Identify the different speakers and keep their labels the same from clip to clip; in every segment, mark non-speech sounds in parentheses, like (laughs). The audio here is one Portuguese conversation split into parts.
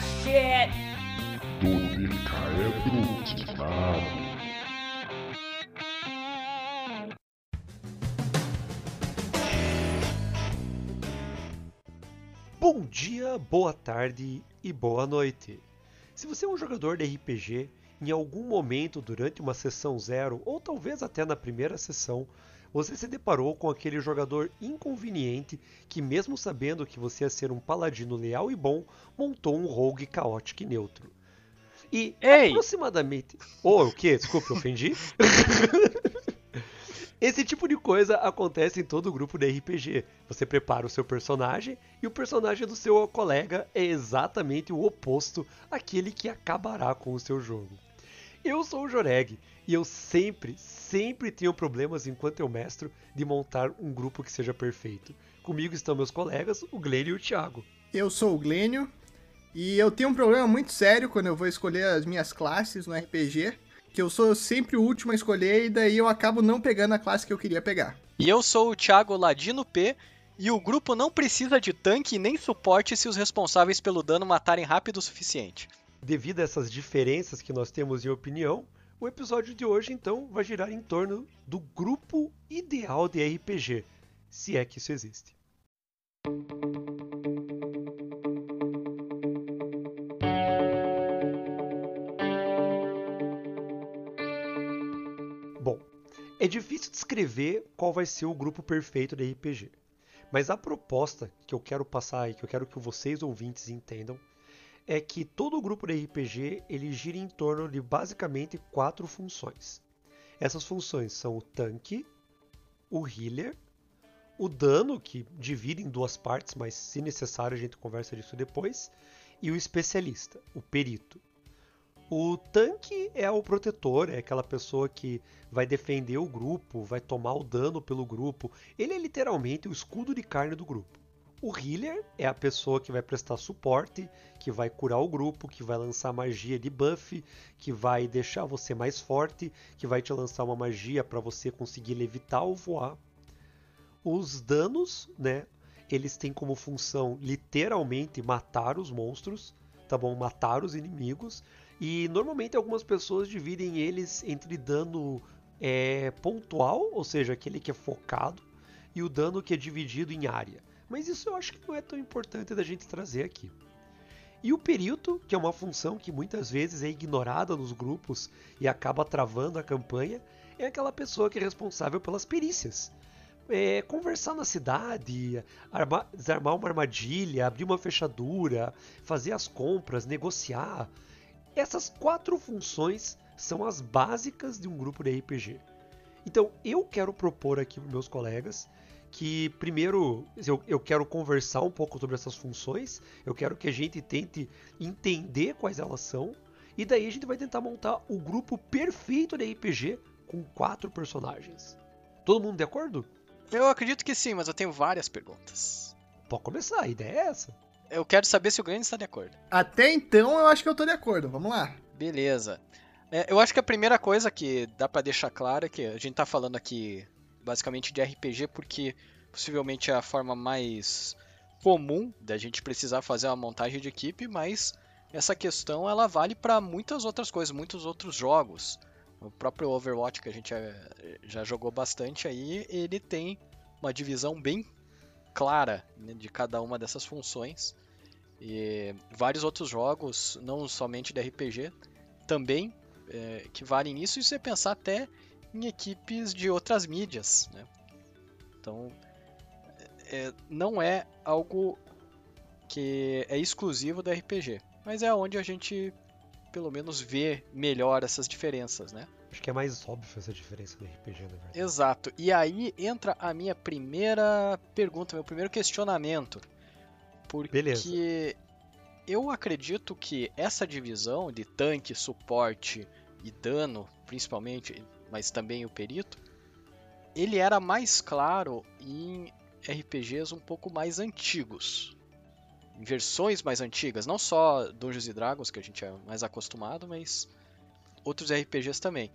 Speaker 1: shit!
Speaker 2: Bom dia, boa tarde e boa noite. Se você é um jogador de RPG, em algum momento durante uma sessão zero, ou talvez até na primeira sessão, você se deparou com aquele jogador inconveniente que, mesmo sabendo que você ia ser um paladino leal e bom, montou um rogue caótico e neutro. E
Speaker 3: Ei!
Speaker 2: aproximadamente. Oh, o que? Desculpa, ofendi? (laughs) Esse tipo de coisa acontece em todo grupo de RPG. Você prepara o seu personagem e o personagem do seu colega é exatamente o oposto àquele que acabará com o seu jogo. Eu sou o Joreg e eu sempre, sempre tenho problemas enquanto eu mestro de montar um grupo que seja perfeito. Comigo estão meus colegas, o Glênio e o Thiago.
Speaker 4: Eu sou o Glênio e eu tenho um problema muito sério quando eu vou escolher as minhas classes no RPG, que eu sou sempre o último a escolher e daí eu acabo não pegando a classe que eu queria pegar.
Speaker 3: E eu sou o Thiago Ladino P. E o grupo não precisa de tanque nem suporte se os responsáveis pelo dano matarem rápido o suficiente.
Speaker 2: Devido a essas diferenças que nós temos em opinião, o episódio de hoje então vai girar em torno do grupo ideal de RPG, se é que isso existe. Bom, é difícil descrever qual vai ser o grupo perfeito de RPG. Mas a proposta que eu quero passar e que eu quero que vocês ouvintes entendam é que todo grupo de RPG ele gira em torno de basicamente quatro funções. Essas funções são o tanque, o healer, o dano, que divide em duas partes, mas se necessário a gente conversa disso depois, e o especialista, o perito. O tanque é o protetor, é aquela pessoa que vai defender o grupo, vai tomar o dano pelo grupo. Ele é literalmente o escudo de carne do grupo. O healer é a pessoa que vai prestar suporte, que vai curar o grupo, que vai lançar magia de buff, que vai deixar você mais forte, que vai te lançar uma magia para você conseguir levitar ou voar. Os danos, né? Eles têm como função literalmente matar os monstros, tá bom? Matar os inimigos. E normalmente algumas pessoas dividem eles entre dano é, pontual, ou seja, aquele que é focado, e o dano que é dividido em área. Mas isso eu acho que não é tão importante da gente trazer aqui. E o perito, que é uma função que muitas vezes é ignorada nos grupos e acaba travando a campanha, é aquela pessoa que é responsável pelas perícias. É, conversar na cidade, armar, desarmar uma armadilha, abrir uma fechadura, fazer as compras, negociar. Essas quatro funções são as básicas de um grupo de RPG. Então eu quero propor aqui para meus colegas que primeiro eu, eu quero conversar um pouco sobre essas funções, eu quero que a gente tente entender quais elas são, e daí a gente vai tentar montar o grupo perfeito de RPG com quatro personagens. Todo mundo de acordo?
Speaker 3: Eu acredito que sim, mas eu tenho várias perguntas.
Speaker 2: Pode começar, a ideia é essa.
Speaker 3: Eu quero saber se o Grande está de acordo.
Speaker 4: Até então eu acho que eu tô de acordo, vamos lá.
Speaker 3: Beleza. É, eu acho que a primeira coisa que dá para deixar claro é que a gente tá falando aqui basicamente de RPG porque possivelmente é a forma mais comum da gente precisar fazer uma montagem de equipe, mas essa questão ela vale para muitas outras coisas, muitos outros jogos. O próprio Overwatch que a gente já, já jogou bastante aí, ele tem uma divisão bem clara né, de cada uma dessas funções. E vários outros jogos, não somente de RPG, também é, que valem nisso, e você pensar até em equipes de outras mídias. Né? Então, é, não é algo que é exclusivo do RPG, mas é onde a gente pelo menos vê melhor essas diferenças, né?
Speaker 2: Acho que é mais óbvio essa diferença do RPG, na verdade.
Speaker 3: Exato. E aí entra a minha primeira pergunta, meu primeiro questionamento. Porque
Speaker 2: Beleza.
Speaker 3: eu acredito que essa divisão de tanque, suporte e dano, principalmente, mas também o perito, ele era mais claro em RPGs um pouco mais antigos. Em versões mais antigas, não só Dungeons and Dragons, que a gente é mais acostumado, mas outros RPGs também.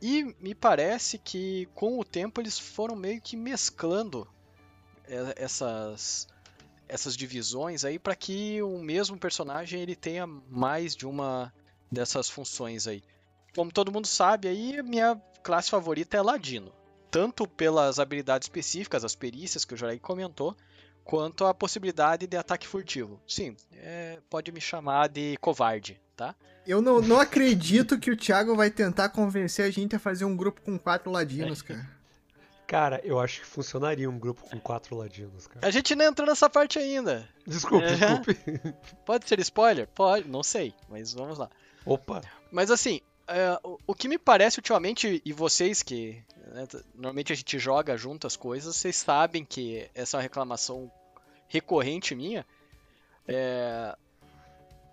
Speaker 3: E me parece que com o tempo eles foram meio que mesclando essas essas divisões aí para que o mesmo personagem ele tenha mais de uma dessas funções aí. Como todo mundo sabe, aí minha classe favorita é Ladino, tanto pelas habilidades específicas, as perícias que o Jorei comentou, quanto a possibilidade de ataque furtivo. Sim, é, pode me chamar de covarde, tá?
Speaker 4: Eu não, não acredito que o Thiago vai tentar convencer a gente a fazer um grupo com quatro ladinos, cara. (laughs)
Speaker 2: Cara, eu acho que funcionaria um grupo com quatro ladinos, cara.
Speaker 3: A gente não entrou nessa parte ainda.
Speaker 2: Desculpe,
Speaker 3: É.
Speaker 2: desculpe. (laughs)
Speaker 3: Pode ser spoiler? Pode, não sei, mas vamos lá.
Speaker 2: Opa,
Speaker 3: Mas assim, é, o, que me parece ultimamente, e vocês que né, normalmente a gente joga junto as coisas, vocês sabem que essa é uma reclamação recorrente minha. É,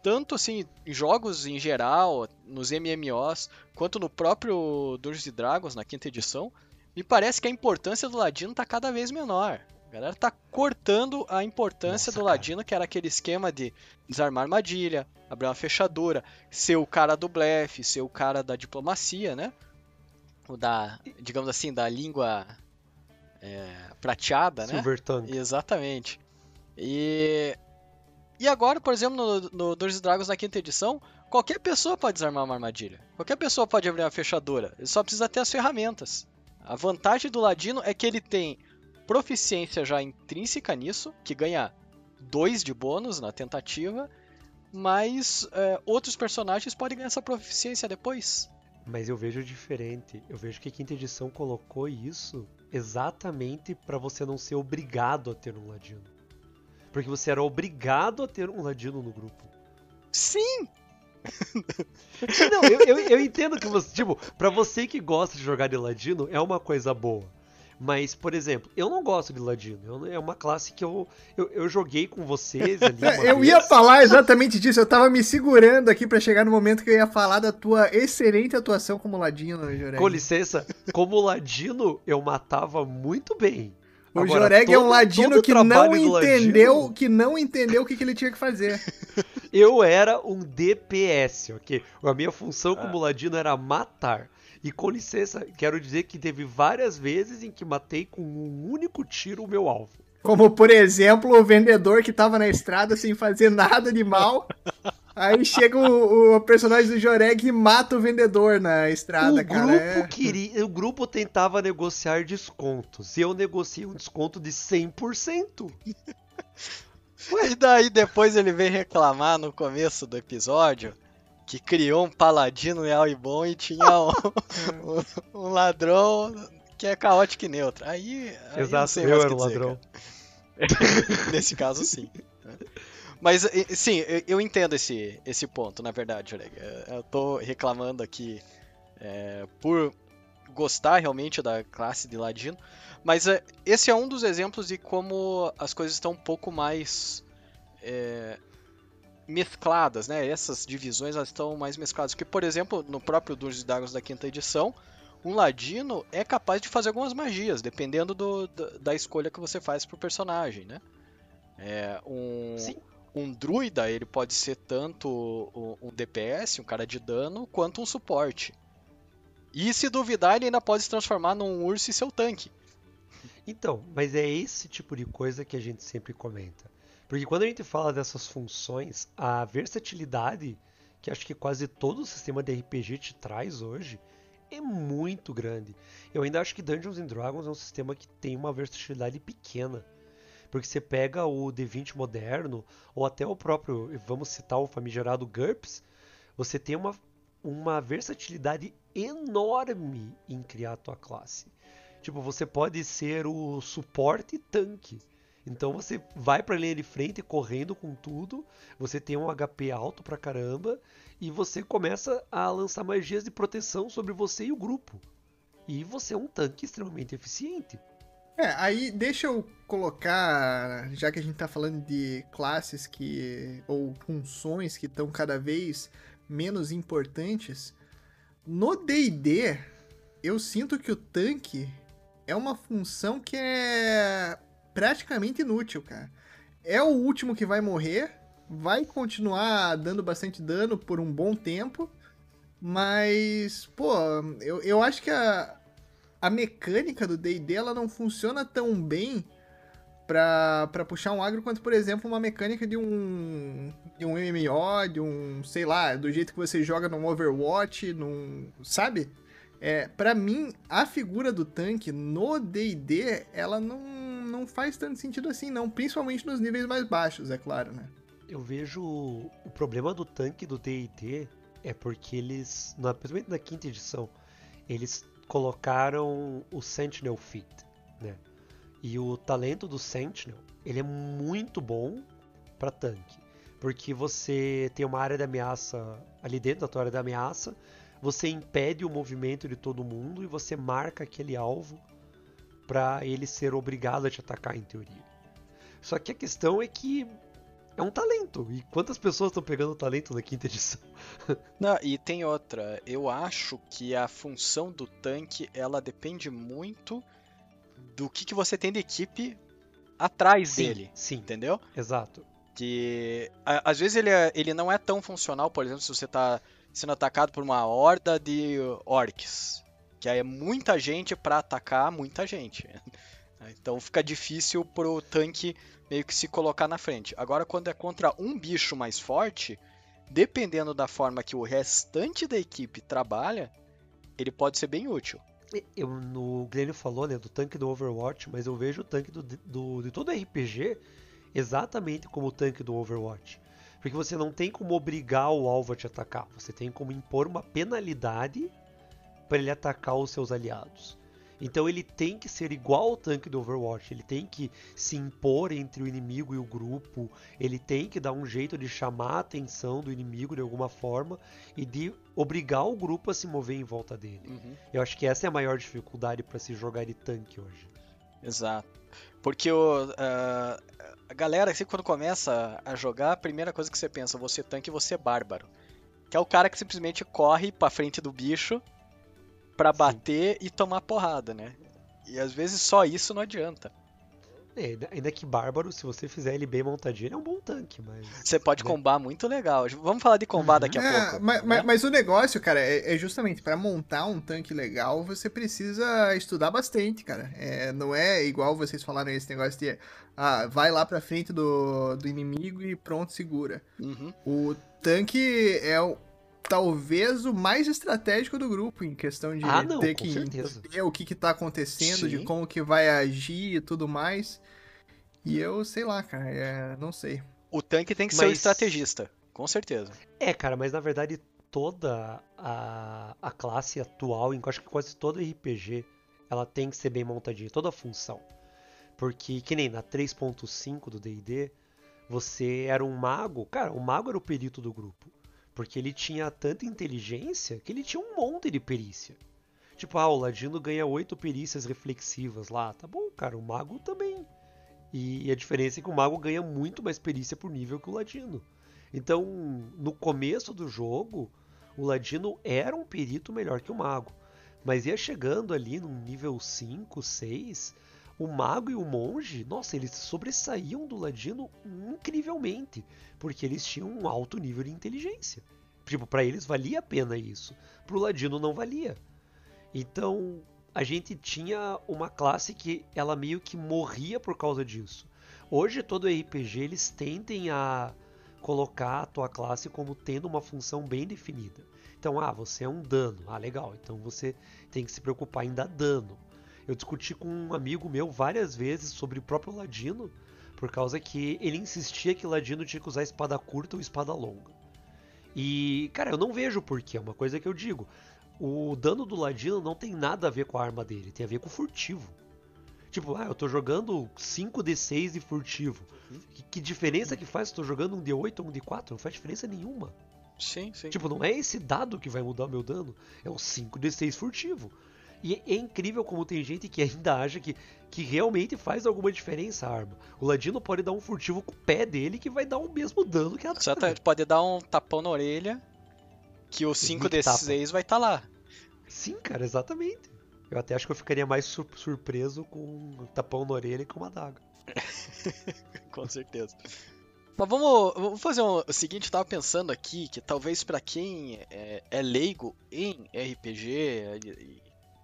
Speaker 3: tanto assim, em jogos em geral, nos MMOs, quanto no próprio Dungeons Dragons, na quinta edição, me parece que a importância do Ladino tá cada vez menor. A galera tá cortando a importância
Speaker 2: Nossa,
Speaker 3: do
Speaker 2: cara.
Speaker 3: Ladino, que era aquele esquema de desarmar armadilha, abrir uma fechadura, ser o cara do blefe, ser o cara da diplomacia, né? O da, digamos assim, da língua é, prateada, né?
Speaker 2: Silver Tongue.
Speaker 3: Exatamente. E, e agora, por exemplo, no, no Dungeons Dragons na quinta edição, qualquer pessoa pode desarmar uma armadilha. Qualquer pessoa pode abrir uma fechadura. Ele só precisa ter as ferramentas. A vantagem do Ladino é que ele tem proficiência já intrínseca nisso, que ganha 2 de bônus na tentativa, mas é, outros personagens podem ganhar essa proficiência depois.
Speaker 2: Mas eu vejo diferente. Eu vejo que a quinta edição colocou isso exatamente pra você não ser obrigado a ter um ladino. Porque você era obrigado a ter um ladino no grupo.
Speaker 3: Sim! (laughs)
Speaker 2: Não, eu, eu, eu entendo que você, tipo, pra você que gosta de jogar de ladino, é uma coisa boa. Mas, por exemplo, eu não gosto de ladino. Eu- é uma classe que eu, eu, eu joguei com vocês ali. uma
Speaker 4: É, Eu
Speaker 2: vez.
Speaker 4: ia falar exatamente disso, eu tava me segurando aqui pra chegar no momento que eu ia falar da tua excelente atuação como ladino, Joreg.
Speaker 2: Com licença, como ladino, eu matava muito bem.
Speaker 4: O
Speaker 2: Agora,
Speaker 4: Joreg é um
Speaker 2: todo-
Speaker 4: ladino
Speaker 2: todo
Speaker 4: que não entendeu,
Speaker 2: ladino-
Speaker 4: que não entendeu o que, que ele tinha que fazer. (laughs)
Speaker 2: Eu era um DPS, ok? A minha função
Speaker 3: Ah.
Speaker 2: como ladino era matar. E com licença, quero dizer que teve várias vezes em que matei com um único tiro o meu alvo.
Speaker 4: Como, por exemplo, o vendedor que tava na estrada sem fazer nada de mal. Aí chega o, o personagem do Joreg e mata o vendedor na estrada,
Speaker 2: o
Speaker 4: cara.
Speaker 2: grupo
Speaker 4: É.
Speaker 2: queria, o grupo tentava negociar descontos. E eu negociei um desconto de 100%.
Speaker 3: E daí depois ele vem reclamar no começo do episódio que criou um paladino leal e bom e tinha um, um- (laughs) um ladrão que é caótico e neutro. Aí, aí
Speaker 2: Exato, eu era
Speaker 3: que
Speaker 2: o
Speaker 3: dizer,
Speaker 2: ladrão.
Speaker 3: cara. (laughs) Nesse caso, sim. Mas, sim, eu- entendo esse, esse ponto, na verdade, Oleg. Eu tô reclamando aqui é, por gostar realmente da classe de ladino, mas é, esse é um dos exemplos de como as coisas estão um pouco mais é, mescladas, né? Essas divisões elas estão mais mescladas. Porque, por exemplo, no próprio Dungeons and Dragons da quinta edição, um ladino é capaz de fazer algumas magias, dependendo do- da, escolha que você faz pro personagem, né? É, um,
Speaker 2: Sim.
Speaker 3: um druida, ele pode ser tanto um, um DPS, um cara de dano, quanto um suporte. E se duvidar, ele ainda pode se transformar num urso e seu tanque.
Speaker 2: Então, mas é esse tipo de coisa que a gente sempre comenta. Porque quando a gente fala dessas funções, a versatilidade que acho que quase todo o sistema de RPG te traz hoje é muito grande. Eu ainda acho que Dungeons and Dragons é um sistema que tem uma versatilidade pequena. Porque você pega o D20 moderno, ou até o próprio, vamos citar o famigerado GURPS, você tem uma, uma versatilidade enorme em criar a tua classe. Tipo, você pode ser o suporte tanque. Então você vai pra linha de frente correndo com tudo, você tem um HP alto pra caramba e você começa a lançar magias de proteção sobre você e o grupo. E você é um tanque extremamente eficiente.
Speaker 4: É, aí deixa eu colocar, já que a gente tá falando de classes que. ou funções que estão cada vez menos importantes. No DD, eu sinto que o tanque é uma função que é praticamente inútil, cara. É o último que vai morrer, vai continuar dando bastante dano por um bom tempo, mas, pô, eu, eu acho que a, a mecânica do D&D ela não funciona tão bem pra, pra puxar um agro quanto, por exemplo, uma mecânica de um, de um MMO, de um, sei lá, do jeito que você joga num Overwatch, num, sabe? É, para mim, a figura do tanque no D&D, ela não, não faz tanto sentido assim, não. Principalmente nos níveis mais baixos, é claro, né?
Speaker 2: Eu vejo o problema do tanque do D&D é porque eles, na, principalmente na quinta edição, eles colocaram o Sentinel Feat, né? E o talento do Sentinel, ele é muito bom para tanque, porque você tem uma área de ameaça ali dentro da tua área de ameaça, você impede o movimento de todo mundo e você marca aquele alvo para ele ser obrigado a te atacar em teoria. Só que a questão é que é um talento. E quantas pessoas estão pegando o talento na quinta edição? (laughs)
Speaker 3: Não, e tem outra. Eu acho que a função do tanque ela depende muito do que, que você tem de equipe atrás
Speaker 2: sim,
Speaker 3: dele.
Speaker 2: Sim.
Speaker 3: Entendeu?
Speaker 2: Exato.
Speaker 3: Que a, às vezes ele, é, ele não é tão funcional, por exemplo, se você está sendo atacado por uma horda de orcs. Que aí é muita gente para atacar muita gente. (laughs) Então fica difícil pro tanque meio que se colocar na frente. Agora, quando é contra um bicho mais forte, dependendo da forma que o restante da equipe trabalha, ele pode ser bem útil.
Speaker 2: Eu, no Glênio falou né, do tanque do Overwatch, mas eu vejo o tanque do, do, de todo RPG exatamente como o tanque do Overwatch. Porque você não tem como obrigar o alvo a te atacar, você tem como impor uma penalidade para ele atacar os seus aliados. Então ele tem que ser igual ao tanque do Overwatch, ele tem que se impor entre o inimigo e o grupo, ele tem que dar um jeito de chamar a atenção do inimigo de alguma forma e de obrigar o grupo a se mover em volta dele. Uhum. Eu acho que essa é a maior dificuldade para se jogar de tanque hoje.
Speaker 3: Exato. Porque o, uh, a galera, assim, quando começa a jogar, a primeira coisa que você pensa, você tanque, você bárbaro. Que é o cara que simplesmente corre pra frente do bicho para bater Sim. e tomar porrada, né? E às vezes só isso não adianta.
Speaker 2: É, ainda que Bárbaro, se você fizer ele bem montadinho, ele é um bom tanque, mas.
Speaker 3: Você pode né? combar muito legal. Vamos falar de combar daqui a é, pouco.
Speaker 4: Mas, né? mas, o negócio, cara, é, é justamente para montar um tanque legal, você precisa estudar bastante, cara. É, não é igual vocês falaram esse negócio de. Ah, vai lá pra frente do, do inimigo e pronto, segura. Uhum. O tanque é o talvez o mais estratégico do grupo em questão de
Speaker 2: ah, não,
Speaker 4: ter que
Speaker 2: certeza.
Speaker 4: entender o que, que tá acontecendo, Sim. de como que vai agir e tudo mais. E eu sei lá, cara, é, não sei.
Speaker 3: O tanque tem que mas... ser o estrategista, com certeza.
Speaker 2: É, cara, mas na verdade toda a, a classe atual, acho que quase todo RPG, ela tem que ser bem montadinha, toda a função. Porque, que nem na 3.5 do D&D, você era um mago, cara, o mago era o perito do grupo. Porque ele tinha tanta inteligência que ele tinha um monte de perícia. Tipo, ah, o Ladino ganha oito perícias reflexivas lá. Tá bom, cara, o Mago também. E a diferença é que o Mago ganha muito mais perícia por nível que o Ladino. Então, no começo do jogo, o Ladino era um perito melhor que o Mago. Mas ia chegando ali no nível 5, 6, o mago e o monge, nossa, eles sobressaíam do ladino incrivelmente, porque eles tinham um alto nível de inteligência. Tipo, para eles valia a pena isso, pro ladino não valia. Então, a gente tinha uma classe que ela meio que morria por causa disso. Hoje todo RPG eles tendem a colocar a tua classe como tendo uma função bem definida. Então, ah, você é um dano. Ah, legal. Então você tem que se preocupar em dar dano. Eu discuti com um amigo meu várias vezes sobre o próprio Ladino, por causa que ele insistia que Ladino tinha que usar espada curta ou espada longa. E, cara, eu não vejo porquê, é uma coisa que eu digo. O dano do Ladino não tem nada a ver com a arma dele, tem a ver com o furtivo. Tipo, ah, eu tô jogando 5d6 de furtivo. Que, que diferença que faz se eu tô jogando um d8 ou um d4? Não faz diferença nenhuma.
Speaker 3: Sim, sim.
Speaker 2: Tipo, não é esse dado que vai mudar o meu dano, é o 5d6 furtivo. E é incrível como tem gente que ainda acha que, que realmente faz alguma diferença a arma. O Ladino pode dar um furtivo com o pé dele que vai dar o mesmo dano que a
Speaker 3: Exatamente, pode dar um tapão na orelha que o 5 desses 6 vai estar tá lá.
Speaker 2: Sim, cara, exatamente. Eu até acho que eu ficaria mais sur surpreso com um tapão na orelha que uma adaga. (laughs)
Speaker 3: com certeza. Mas vamos, vamos fazer um, o seguinte, eu tava pensando aqui que talvez para quem é, é, leigo em RPG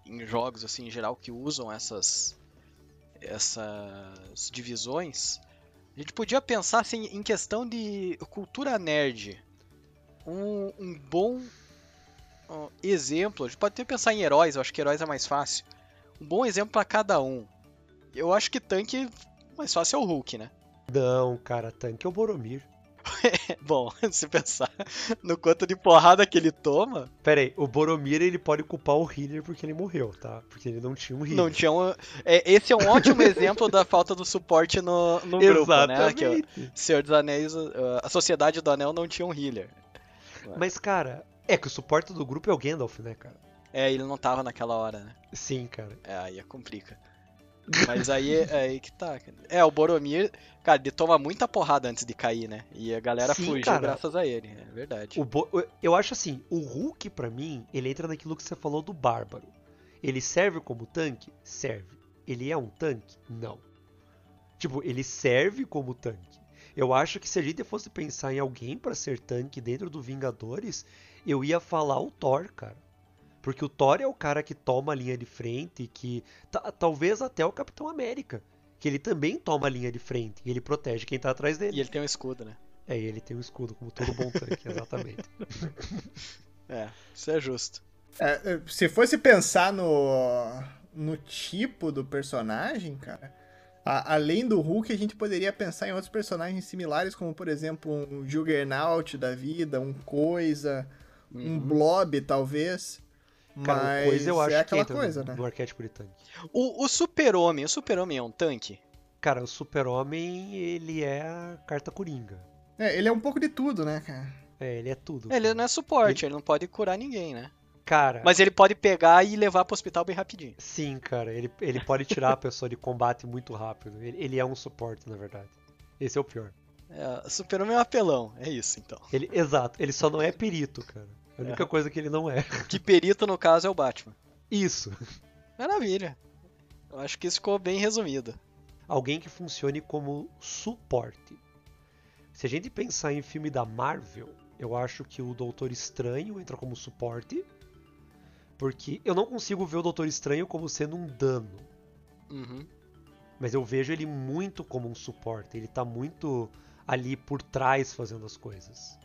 Speaker 3: em jogos assim em geral que usam essas essas divisões, a gente podia pensar assim, em questão de cultura nerd. Um, um bom uh, exemplo, a gente pode até pensar em heróis, eu acho que heróis é mais fácil. Um bom exemplo para cada um. Eu acho que tanque mais fácil é o Hulk, né?
Speaker 2: Não, cara, tanque é o Boromir. (laughs)
Speaker 3: Bom, (laughs) se pensar no quanto de porrada que ele toma.
Speaker 2: Pera aí, o Boromir ele pode culpar o healer porque ele morreu, tá? Porque ele não tinha um healer.
Speaker 3: Não tinha um. É, esse é um ótimo (laughs) exemplo da falta do suporte no, no grupo, né? Que, ó, Senhor dos Anéis, a Sociedade do Anel não tinha um healer.
Speaker 2: Mas, cara, é que o suporte do grupo é o Gandalf, né, cara?
Speaker 3: É, ele não tava naquela hora, né?
Speaker 2: Sim, cara.
Speaker 3: É, aí é complica. Mas aí é aí que tá. É, o Boromir, cara, ele toma muita porrada antes de cair, né? E a galera
Speaker 2: Sim,
Speaker 3: fugiu
Speaker 2: cara.
Speaker 3: graças a ele, é verdade.
Speaker 2: O Bo- Eu acho assim, o Hulk, pra mim, ele entra naquilo que você falou do Bárbaro. Ele serve como tanque? Serve. Ele é um tanque? Não. Tipo, ele serve como tanque. Eu acho que se a gente fosse pensar em alguém pra ser tanque dentro do Vingadores, eu ia falar o Thor, cara. Porque o Thor é o cara que toma a linha de frente, que ta- talvez até o Capitão América, que ele também toma a linha de frente e ele protege quem tá atrás dele.
Speaker 3: E ele tem um escudo, né?
Speaker 2: É, e ele tem um escudo como todo bom tanque, (laughs) exatamente.
Speaker 3: É, isso é justo.
Speaker 4: É, é, se fosse pensar no, no tipo do personagem, cara, a- além do Hulk, a gente poderia pensar em outros personagens similares, como por exemplo um Juggernaut da vida, um Coisa, um
Speaker 3: Uhum.
Speaker 4: Blob, talvez.
Speaker 2: Cara,
Speaker 4: Mas
Speaker 2: o coisa eu acho
Speaker 4: é
Speaker 2: que
Speaker 4: aquela
Speaker 2: entra
Speaker 4: coisa,
Speaker 2: no,
Speaker 4: né?
Speaker 2: no arquétipo de tanque.
Speaker 3: O, o Super-Homem, o Super-Homem é um tanque?
Speaker 2: Cara, o super-homem, ele é a carta coringa.
Speaker 4: É, ele é um pouco de tudo, né, cara?
Speaker 2: É, ele é tudo.
Speaker 3: Ele não é suporte, ele não pode curar ninguém, né?
Speaker 2: Cara,
Speaker 3: Mas ele pode pegar e levar pro hospital bem rapidinho.
Speaker 2: sim, cara, ele, ele pode tirar a (laughs) pessoa de combate muito rápido. Ele, ele é um suporte, na verdade. Esse é o pior.
Speaker 3: É, o Super-Homem é um apelão, é isso então.
Speaker 2: Ele, exato, ele só não é perito, cara. A única
Speaker 3: É.
Speaker 2: coisa que ele não é.
Speaker 3: Que perito no caso é o Batman.
Speaker 2: Isso.
Speaker 3: Maravilha. Eu acho que isso ficou bem resumido.
Speaker 2: Alguém que funcione como suporte. Se a gente pensar em filme da Marvel, eu acho que o Doutor Estranho entra como suporte. Porque eu não consigo ver o Doutor Estranho como sendo um dano.
Speaker 3: Uhum.
Speaker 2: Mas eu vejo ele muito como um suporte. Ele tá muito ali por trás fazendo as coisas.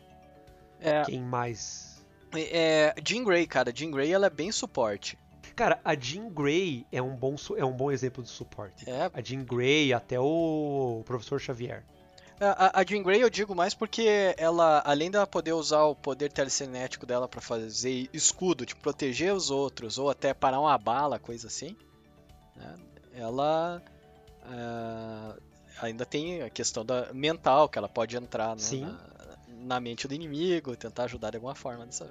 Speaker 3: É,
Speaker 2: Quem mais?
Speaker 3: É, Jean Grey, cara. Jean Grey ela é bem suporte.
Speaker 2: Cara, a Jean Grey é um bom, é um bom exemplo de suporte.
Speaker 3: É,
Speaker 2: A Jean Grey, até o Professor Xavier.
Speaker 3: A, a Jean Grey eu digo mais porque ela, além dela poder usar o poder telecinético dela pra fazer escudo, tipo, proteger os outros, ou até parar uma bala, coisa assim, né, ela ah, ainda tem a questão da mental, que ela pode entrar né, na, na mente do inimigo, tentar ajudar de alguma forma nessa.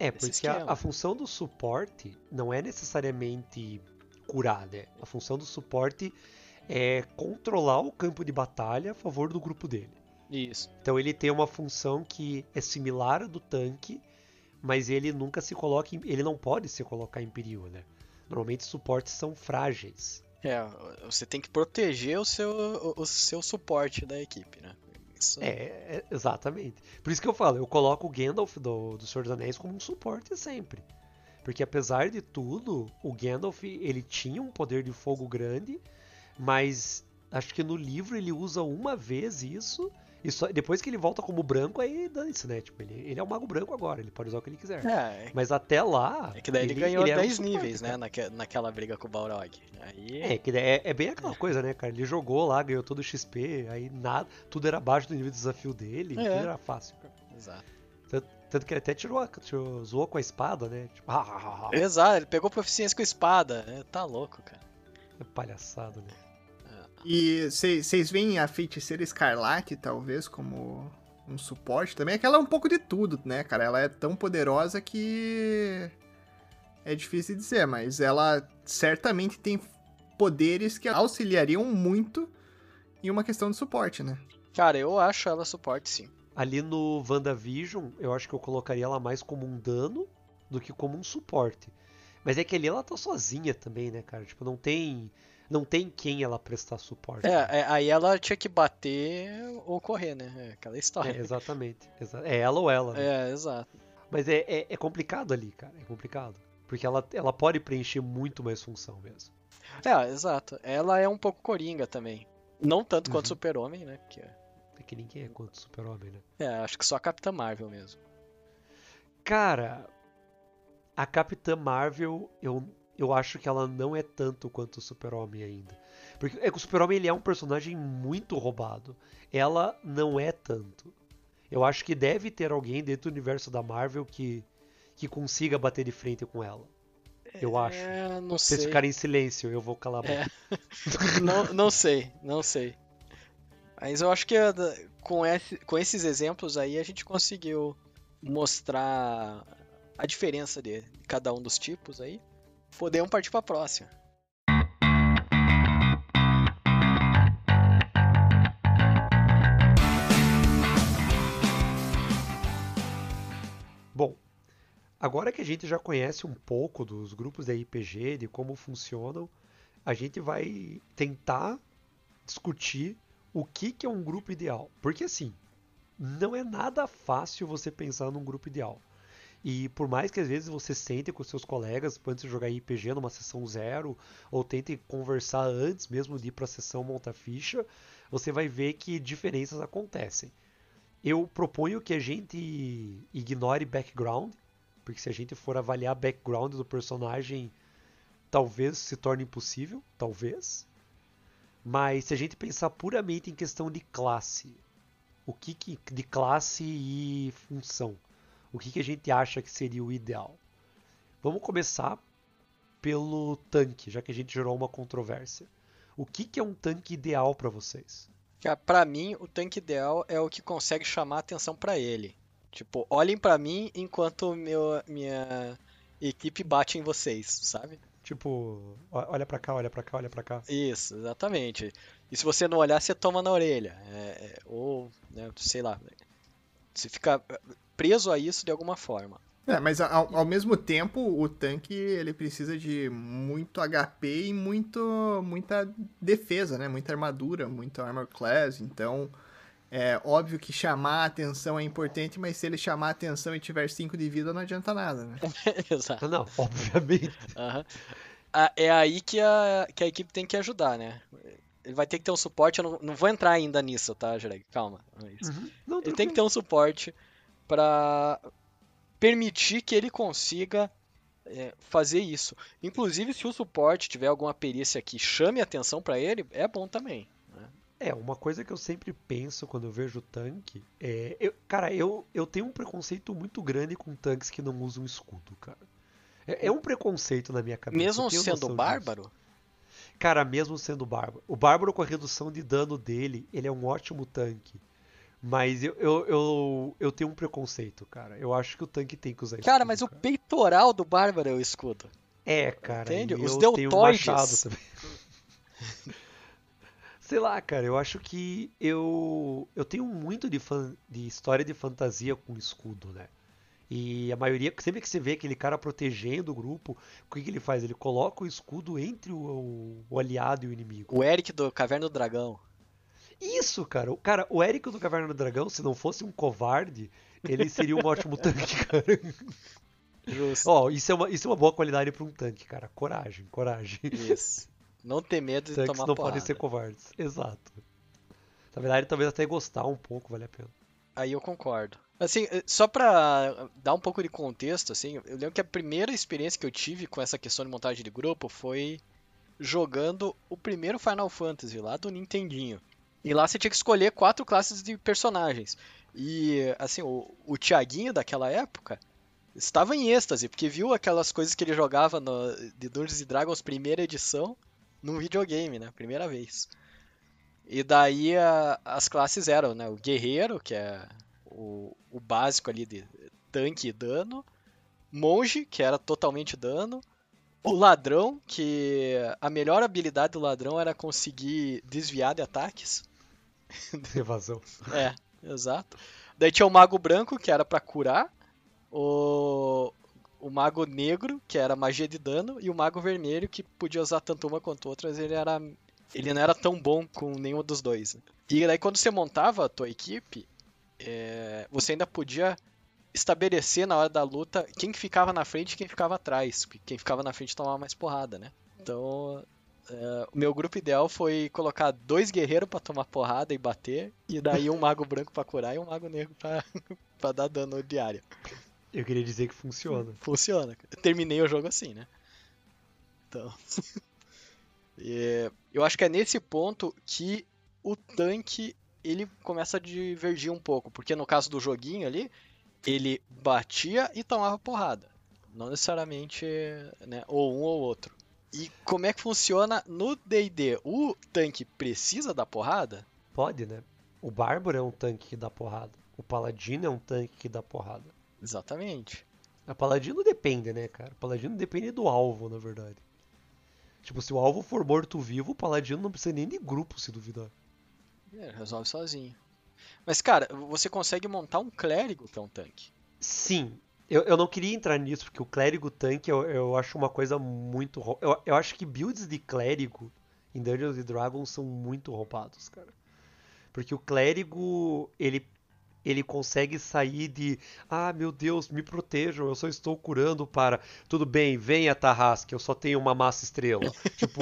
Speaker 2: É, porque a, a função do suporte não é necessariamente curar, né? A função do suporte é controlar o campo de batalha a favor do grupo dele.
Speaker 3: Isso.
Speaker 2: Então ele tem uma função que é similar à do tanque, mas ele nunca se coloca em, ele não pode se colocar em perigo, né? Normalmente suportes são frágeis.
Speaker 3: É, você tem que proteger o seu, o, o seu suporte da equipe, né?
Speaker 2: É, é, exatamente. Por isso que eu falo, eu coloco o Gandalf do, do Senhor dos Anéis como um suporte sempre. Porque apesar de tudo, o Gandalf ele tinha um poder de fogo grande, mas acho que no livro ele usa uma vez isso, e só, depois que ele volta como branco, aí dane-se, né? Tipo, ele, ele é o mago branco agora, ele pode usar o que ele quiser.
Speaker 3: É,
Speaker 2: Mas até lá.
Speaker 3: É que daí ele, ganhou
Speaker 2: era um
Speaker 3: 10
Speaker 2: suporte,
Speaker 3: níveis, né? Naque, naquela briga com o Balrog. Aí.
Speaker 2: É, que é, é bem aquela coisa, né, cara? Ele jogou lá, ganhou todo o XP, aí nada, tudo era abaixo do nível de desafio dele,
Speaker 3: É.
Speaker 2: tudo era fácil, cara.
Speaker 3: Exato.
Speaker 2: Tanto, tanto que ele até tirou, a, tirou- zoou com a espada, né? Tipo, ah, ah, ah,
Speaker 3: Exato, ele pegou proficiência com espada. É, tá louco, cara.
Speaker 2: é palhaçada, né?
Speaker 4: E vocês veem a feiticeira escarlate, talvez, como um suporte também? É que ela é um pouco de tudo, né, cara? Ela é tão poderosa que. É difícil de dizer, mas ela certamente tem poderes que auxiliariam muito em uma questão de suporte, né?
Speaker 3: Cara, eu acho ela suporte sim.
Speaker 2: Ali no WandaVision, eu acho que eu colocaria ela mais como um dano do que como um suporte. Mas é que ali ela tá sozinha também, né, cara? Tipo, não tem. Não tem quem ela prestar suporte.
Speaker 3: É, é, aí ela tinha que bater ou correr, né? É aquela
Speaker 2: É,
Speaker 3: história.
Speaker 2: exatamente. Exa- É ela ou ela. né?
Speaker 3: É, exato.
Speaker 2: Mas é, é, é complicado ali, cara. É complicado. Porque ela, ela pode preencher muito mais função mesmo.
Speaker 3: É, exato. Ela é um pouco coringa também. Não tanto quanto
Speaker 2: Uhum.
Speaker 3: Super-Homem, né? Que é,
Speaker 2: É que ninguém é quanto Super-Homem, né?
Speaker 3: é, acho que só a Capitã Marvel mesmo.
Speaker 2: Cara, a Capitã Marvel, eu, eu acho que ela não é tanto quanto o Super-Homem ainda. Porque é que o Super-Homem ele é um personagem muito roubado. Ela não é tanto. Eu acho que deve ter alguém dentro do universo da Marvel que, que consiga bater de frente com ela. Eu acho.
Speaker 3: É, não
Speaker 2: Se
Speaker 3: sei.
Speaker 2: ficarem em silêncio, eu vou calar a boca.
Speaker 3: É. (laughs) não, não sei, não sei. Mas eu acho que é da- com, esse- com esses exemplos aí a gente conseguiu mostrar a diferença de cada um dos tipos aí. Podemos partir pra próxima.
Speaker 2: Bom, agora que a gente já conhece um pouco dos grupos da RPG, de como funcionam, a gente vai tentar discutir o que, que é um grupo ideal. Porque assim, não é nada fácil você pensar num grupo ideal. E por mais que às vezes você sente com seus colegas antes de jogar RPG numa sessão zero, ou tente conversar antes mesmo de ir para a sessão monta ficha, você vai ver que diferenças acontecem. Eu proponho que a gente ignore background, porque se a gente for avaliar background do personagem, talvez se torne impossível, talvez. Mas se a gente pensar puramente em questão de classe, o que, que de classe e função, o que, que a gente acha que seria o ideal? Vamos começar pelo tanque, já que a gente gerou uma controvérsia. O que, que é um tanque ideal para vocês?
Speaker 3: Cara, Pra mim, o tanque ideal é o que consegue chamar a atenção pra ele. Tipo, olhem pra mim enquanto meu, minha equipe bate em vocês, sabe?
Speaker 2: Tipo, olha pra cá, olha pra cá, olha pra cá.
Speaker 3: Isso, exatamente. E se você não olhar, você toma na orelha. É, é, ou, né, sei lá. Você fica preso a isso de alguma forma.
Speaker 4: É, mas ao, ao mesmo tempo, o tanque ele precisa de muito HP e muito, muita defesa, né? Muita armadura, muito armor class. Então, é óbvio que chamar a atenção é importante, mas se ele chamar a atenção e tiver 5 de vida, não adianta nada, né? (laughs)
Speaker 3: Exato.
Speaker 2: Não, obviamente.
Speaker 3: Ah, É aí que a, que a equipe tem que ajudar, né? Ele vai ter que ter um suporte. Eu não, não vou entrar ainda nisso, tá, Jareg? Calma. não é.
Speaker 2: Uhum. Não,
Speaker 3: Ele tem que ter um suporte para permitir que ele consiga é, fazer isso. Inclusive, se o suporte tiver alguma perícia que chame atenção para ele, é bom também. né?
Speaker 2: É, uma coisa que eu sempre penso quando eu vejo tanque é. Eu, cara, eu, eu tenho um preconceito muito grande com tanques que não usam escudo, cara. É, é um preconceito na minha cabeça.
Speaker 3: Mesmo sendo
Speaker 2: noção disso.
Speaker 3: bárbaro,
Speaker 2: Cara, mesmo sendo bárbaro. O bárbaro com a redução de dano dele, ele é um ótimo tanque. Mas eu, eu, eu, eu tenho um preconceito, cara. Eu acho que o tanque tem que usar
Speaker 3: cara,
Speaker 2: escudo,
Speaker 3: mas o peitoral do bárbaro é o escudo.
Speaker 2: É, cara.
Speaker 3: Entende? Os deltoides.
Speaker 2: machado também. (laughs) Sei lá, cara, eu acho que eu eu tenho muito de, fan, de história de fantasia com escudo, né? E a maioria, sempre que você vê aquele cara protegendo o grupo, o que, que ele faz? Ele coloca o escudo entre o, o- o aliado e o inimigo.
Speaker 3: O Eric do Caverna do Dragão.
Speaker 2: Isso, cara. O cara, o Eric do Caverna do Dragão, se não fosse um covarde, ele seria um ótimo (laughs) tanque, cara.
Speaker 3: Justo.
Speaker 2: Ó, isso é uma, isso é uma boa qualidade para um tanque, cara. Coragem, coragem.
Speaker 3: Isso. Não ter medo de
Speaker 2: Tanques
Speaker 3: tomar
Speaker 2: não
Speaker 3: porrada.
Speaker 2: podem ser covardes. Exato. Na verdade, talvez até gostar um pouco, vale a pena.
Speaker 3: Aí eu concordo. Assim, eh, só pra dar um pouco de contexto, assim, eu lembro que a primeira experiência que eu tive com essa questão de montagem de grupo foi jogando o primeiro Final Fantasy lá do Nintendinho. E lá você tinha que escolher quatro classes de personagens. E, assim, o, o Thiaguinho daquela época estava em êxtase, porque viu aquelas coisas que ele jogava no, de Dungeons Dragons primeira edição num videogame, né? Primeira vez. E daí a- as classes eram, né? O guerreiro, que é o, o básico ali de tanque e dano. Monge, que era totalmente dano. O ladrão, que a melhor habilidade do ladrão era conseguir desviar de ataques. (laughs)
Speaker 2: Evasão.
Speaker 3: É, exato. Daí tinha o mago branco, que era pra curar. O, o mago negro, que era magia de dano. E o mago vermelho, que podia usar tanto uma quanto outra, mas ele era. Ele não era tão bom com nenhum dos dois. E daí quando você montava a tua equipe, é, você ainda podia estabelecer na hora da luta quem que ficava na frente e quem ficava atrás. Porque quem ficava na frente tomava mais porrada, né? Então, Uh, o meu grupo ideal foi colocar dois guerreiros para tomar porrada e bater, e daí um mago branco para curar e um mago negro pra, (laughs) pra dar dano diário.
Speaker 2: Eu queria dizer que funciona.
Speaker 3: Funciona. Eu terminei o jogo assim, né? Então. (laughs) eu acho que é nesse ponto que o tanque ele começa a divergir um pouco, porque no caso do joguinho ali, ele batia e tomava porrada. Não necessariamente né, ou um ou outro. E como é que funciona no D&D? O tanque precisa da porrada?
Speaker 2: Pode, né? O Bárbaro é um tanque que dá porrada. O Paladino é um tanque que dá porrada.
Speaker 3: Exatamente.
Speaker 2: A Paladino depende, né, cara? O Paladino depende do alvo, na verdade. Tipo, se o alvo for morto-vivo, o Paladino não precisa nem de grupo, se duvidar.
Speaker 3: É, resolve sozinho. Mas, cara, você consegue montar um clérigo que é um tanque.
Speaker 2: Sim. Eu, eu não queria entrar nisso, porque o clérigo tanque eu, eu acho uma coisa muito. Eu, eu acho que builds de clérigo em Dungeons Dragons são muito roubados, cara. Porque o clérigo, ele ele consegue sair de ah meu Deus me protejam eu só estou curando para tudo bem venha Tarrasque eu só tenho uma massa estrela (laughs) tipo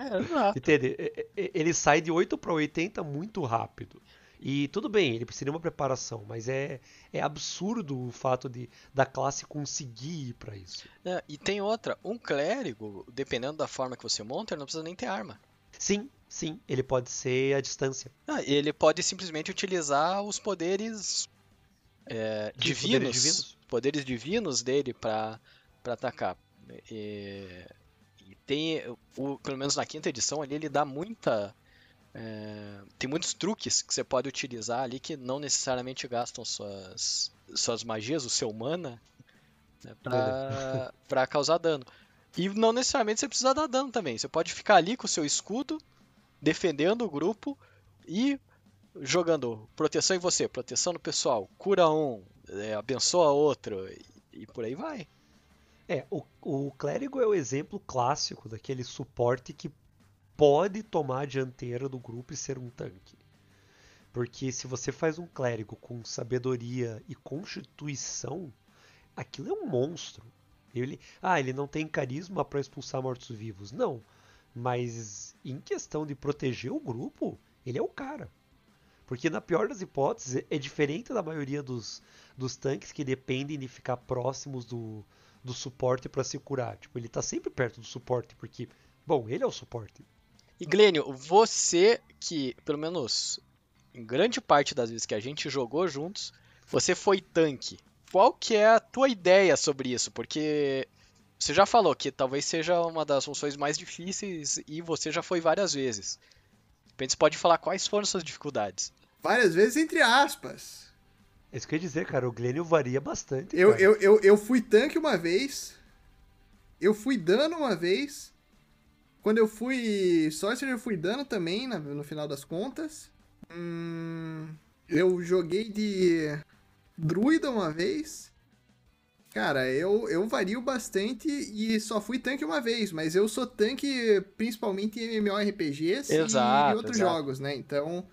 Speaker 2: é, Entende? Ele sai de 8 para 80 muito rápido. E tudo bem, ele precisa de uma preparação, mas é, é absurdo o fato de da classe conseguir ir para isso.
Speaker 3: É, e tem outra, um clérigo, dependendo da forma que você monta, ele não precisa nem ter arma.
Speaker 2: Sim, sim, ele pode ser à distância.
Speaker 3: Ah, ele pode simplesmente utilizar os poderes, é, divinos, poderes divinos, poderes divinos dele para atacar. E tem, o, pelo menos na quinta edição ali, ele dá muita. É, tem muitos truques que você pode utilizar ali que não necessariamente gastam suas, suas magias, o seu mana, né, pra, (laughs) pra causar dano. E não necessariamente você precisa dar dano também. Você pode ficar ali com o seu escudo, defendendo o grupo e jogando proteção em você, proteção no pessoal, cura um, é, abençoa outro e, e por aí vai.
Speaker 2: É, o, o clérigo é o exemplo clássico daquele suporte que pode tomar a dianteira do grupo e ser um tanque. Porque se você faz um clérigo com sabedoria e constituição, aquilo é um monstro. Ele, ah, ele não tem carisma para expulsar mortos-vivos. Não. Mas em questão de proteger o grupo, ele é o cara. Porque na pior das hipóteses, é diferente da maioria dos, dos tanques que dependem de ficar próximos do, do suporte para se curar. Tipo, ele tá sempre perto do suporte, porque, bom, ele é o suporte.
Speaker 3: E Glênio, você que, pelo menos em grande parte das vezes que a gente jogou juntos, você foi tanque. Qual que é a tua ideia sobre isso? Porque você já falou que talvez seja uma das funções mais difíceis e você já foi várias vezes. De repente você pode falar quais foram suas dificuldades.
Speaker 4: Várias vezes entre aspas.
Speaker 2: É isso que eu ia dizer, cara. O Glênio varia bastante.
Speaker 4: Eu, eu, eu, eu fui tanque uma vez. Eu fui dano uma vez. Quando eu fui Sorcerer, eu fui dano também, no final das contas. Hum, eu joguei de Druida uma vez. Cara, eu, eu vario bastante e só fui tanque uma vez, mas eu sou tanque principalmente em MMORPGs exato, e outros exato. jogos, né? Então,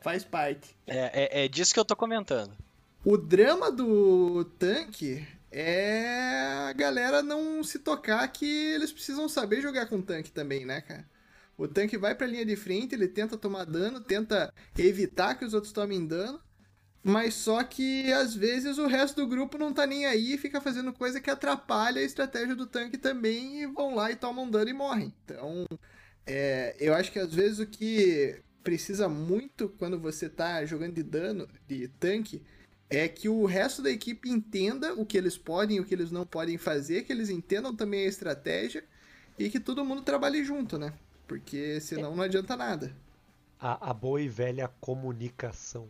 Speaker 4: faz parte.
Speaker 3: É, é, é disso que eu tô comentando.
Speaker 4: O drama do tanque é a galera não se tocar que eles precisam saber jogar com tanque também, né, cara? O tanque vai pra linha de frente, ele tenta tomar dano, tenta evitar que os outros tomem dano, mas só que às vezes o resto do grupo não tá nem aí e fica fazendo coisa que atrapalha a estratégia do tanque também e vão lá e tomam dano e morrem. Então, é, eu acho que às vezes o que precisa muito quando você tá jogando de dano, de tanque, é que o resto da equipe entenda o que eles podem e o que eles não podem fazer, que eles entendam também a estratégia e que todo mundo trabalhe junto, né? Porque senão não adianta nada.
Speaker 2: A, a boa e velha comunicação.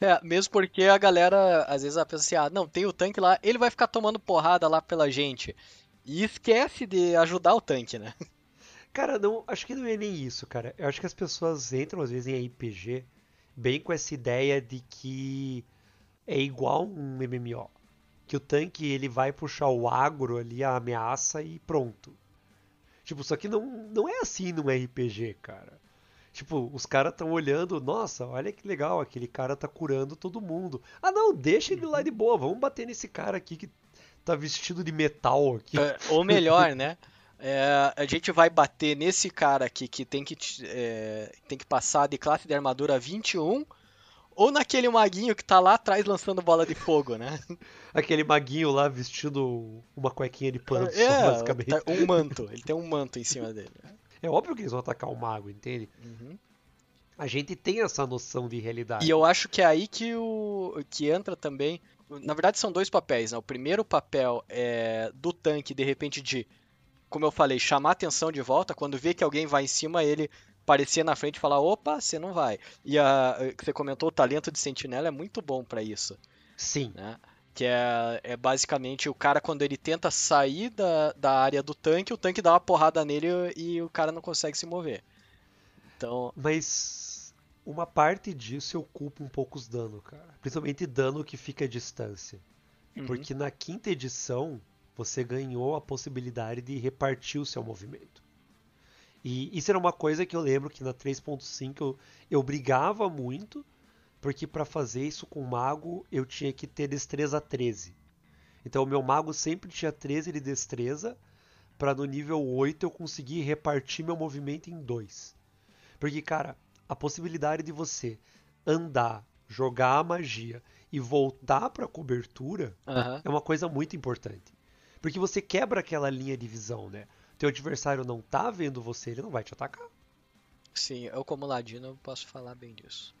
Speaker 3: É, mesmo porque a galera às vezes pensa assim, ah, não, tem o tanque lá, ele vai ficar tomando porrada lá pela gente. E esquece de ajudar o tanque, né? (laughs)
Speaker 2: Cara, não, acho que não é nem isso, cara. Eu acho que as pessoas entram às vezes em RPG bem com essa ideia de que é igual um MMO. Que o tanque ele vai puxar o agro ali, a ameaça e pronto. Tipo, só que não, não é assim no RPG, cara. Tipo, os caras estão olhando, nossa, olha que legal, aquele cara tá curando todo mundo. Ah não, deixa ele lá de boa, vamos bater nesse cara aqui que tá vestido de metal aqui.
Speaker 3: É, ou melhor, né? É, a gente vai bater nesse cara aqui que tem que, é, tem que passar de classe de armadura 21 ou naquele maguinho que tá lá atrás lançando bola de fogo, né? (laughs)
Speaker 2: Aquele maguinho lá vestindo uma cuequinha de pano,
Speaker 3: é,
Speaker 2: basicamente.
Speaker 3: tá- Um manto. Ele tem um manto em cima dele.
Speaker 2: É óbvio que eles vão atacar o mago, entende?
Speaker 3: Uhum.
Speaker 2: A gente tem essa noção de realidade.
Speaker 3: E eu acho que é aí que, o, que entra também. Na verdade, são dois papéis. Né? O primeiro papel é do tanque, de repente, de, como eu falei, chamar atenção de volta. Quando vê que alguém vai em cima, ele aparecer na frente e falar: opa, você não vai. E a, que você comentou, o talento de sentinela é muito bom pra isso.
Speaker 2: Sim.
Speaker 3: Né? Que é, é basicamente o cara, quando ele tenta sair da, da área do tanque, o tanque dá uma porrada nele e o cara não consegue se mover. Então,
Speaker 2: Mas uma parte disso eu culpo um pouco os danos, cara. Principalmente dano que fica à distância.
Speaker 3: uhum.
Speaker 2: Porque na quinta edição você ganhou a possibilidade de repartir o seu movimento. E isso era uma coisa que eu lembro que na 3.5 eu, eu brigava muito, porque para fazer isso com o mago eu tinha que ter destreza 13. Então o meu mago sempre tinha 13 de destreza, para no nível 8 eu conseguir repartir meu movimento em dois. Porque, cara, a possibilidade de você andar, jogar a magia e voltar para a cobertura
Speaker 3: aham.
Speaker 2: é uma coisa muito importante. Porque você quebra aquela linha de visão, né? Teu adversário não tá vendo você, ele não vai te atacar.
Speaker 3: Sim, eu como ladino eu posso falar bem disso.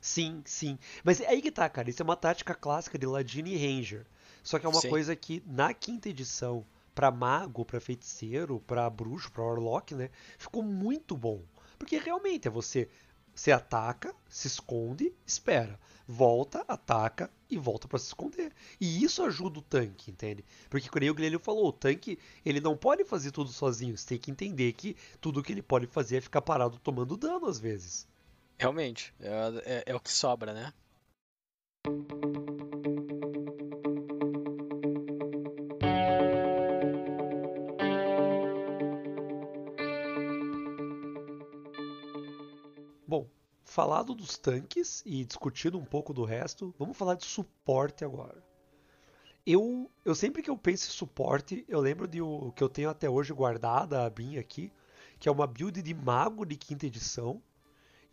Speaker 2: Sim, sim. Mas é aí que tá, cara. Isso é uma tática clássica de Ladino e Ranger. Só que é uma
Speaker 3: Sim.
Speaker 2: coisa que na quinta edição, pra mago, pra feiticeiro, pra bruxo, pra warlock, né? Ficou muito bom. Porque realmente é você. Você ataca, se esconde, espera. Volta, ataca e volta pra se esconder. E isso ajuda o tanque, entende? Porque como o Guilherme falou, o tanque ele não pode fazer tudo sozinho. Você tem que entender que tudo que ele pode fazer é ficar parado tomando dano às vezes.
Speaker 3: Realmente, é, é- é o que sobra, né?
Speaker 2: Falado dos tanques e discutido um pouco do resto, vamos falar de suporte agora. Eu, eu sempre que eu penso em suporte, eu lembro de o que eu tenho até hoje guardada a minha aqui, que é uma build de mago de quinta edição.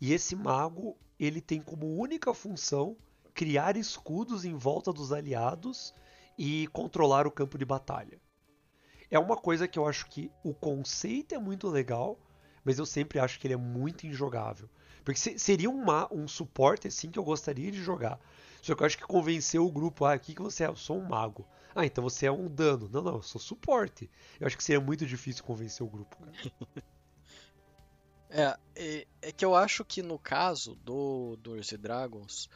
Speaker 2: E esse mago, ele tem como única função criar escudos em volta dos aliados e controlar o campo de batalha. É uma coisa que eu acho que o conceito é muito legal, mas eu sempre acho que ele é muito injogável. Porque se- seria um, ma- um suporte assim que eu gostaria de jogar. Só que eu acho que convencer o grupo, ah, o que, que você é? Eu sou um mago. Ah, então você é um dano. Não, não, eu sou suporte. Eu acho que seria muito difícil convencer o grupo. (laughs)
Speaker 3: É, é, é que eu acho que no caso do and Dragons,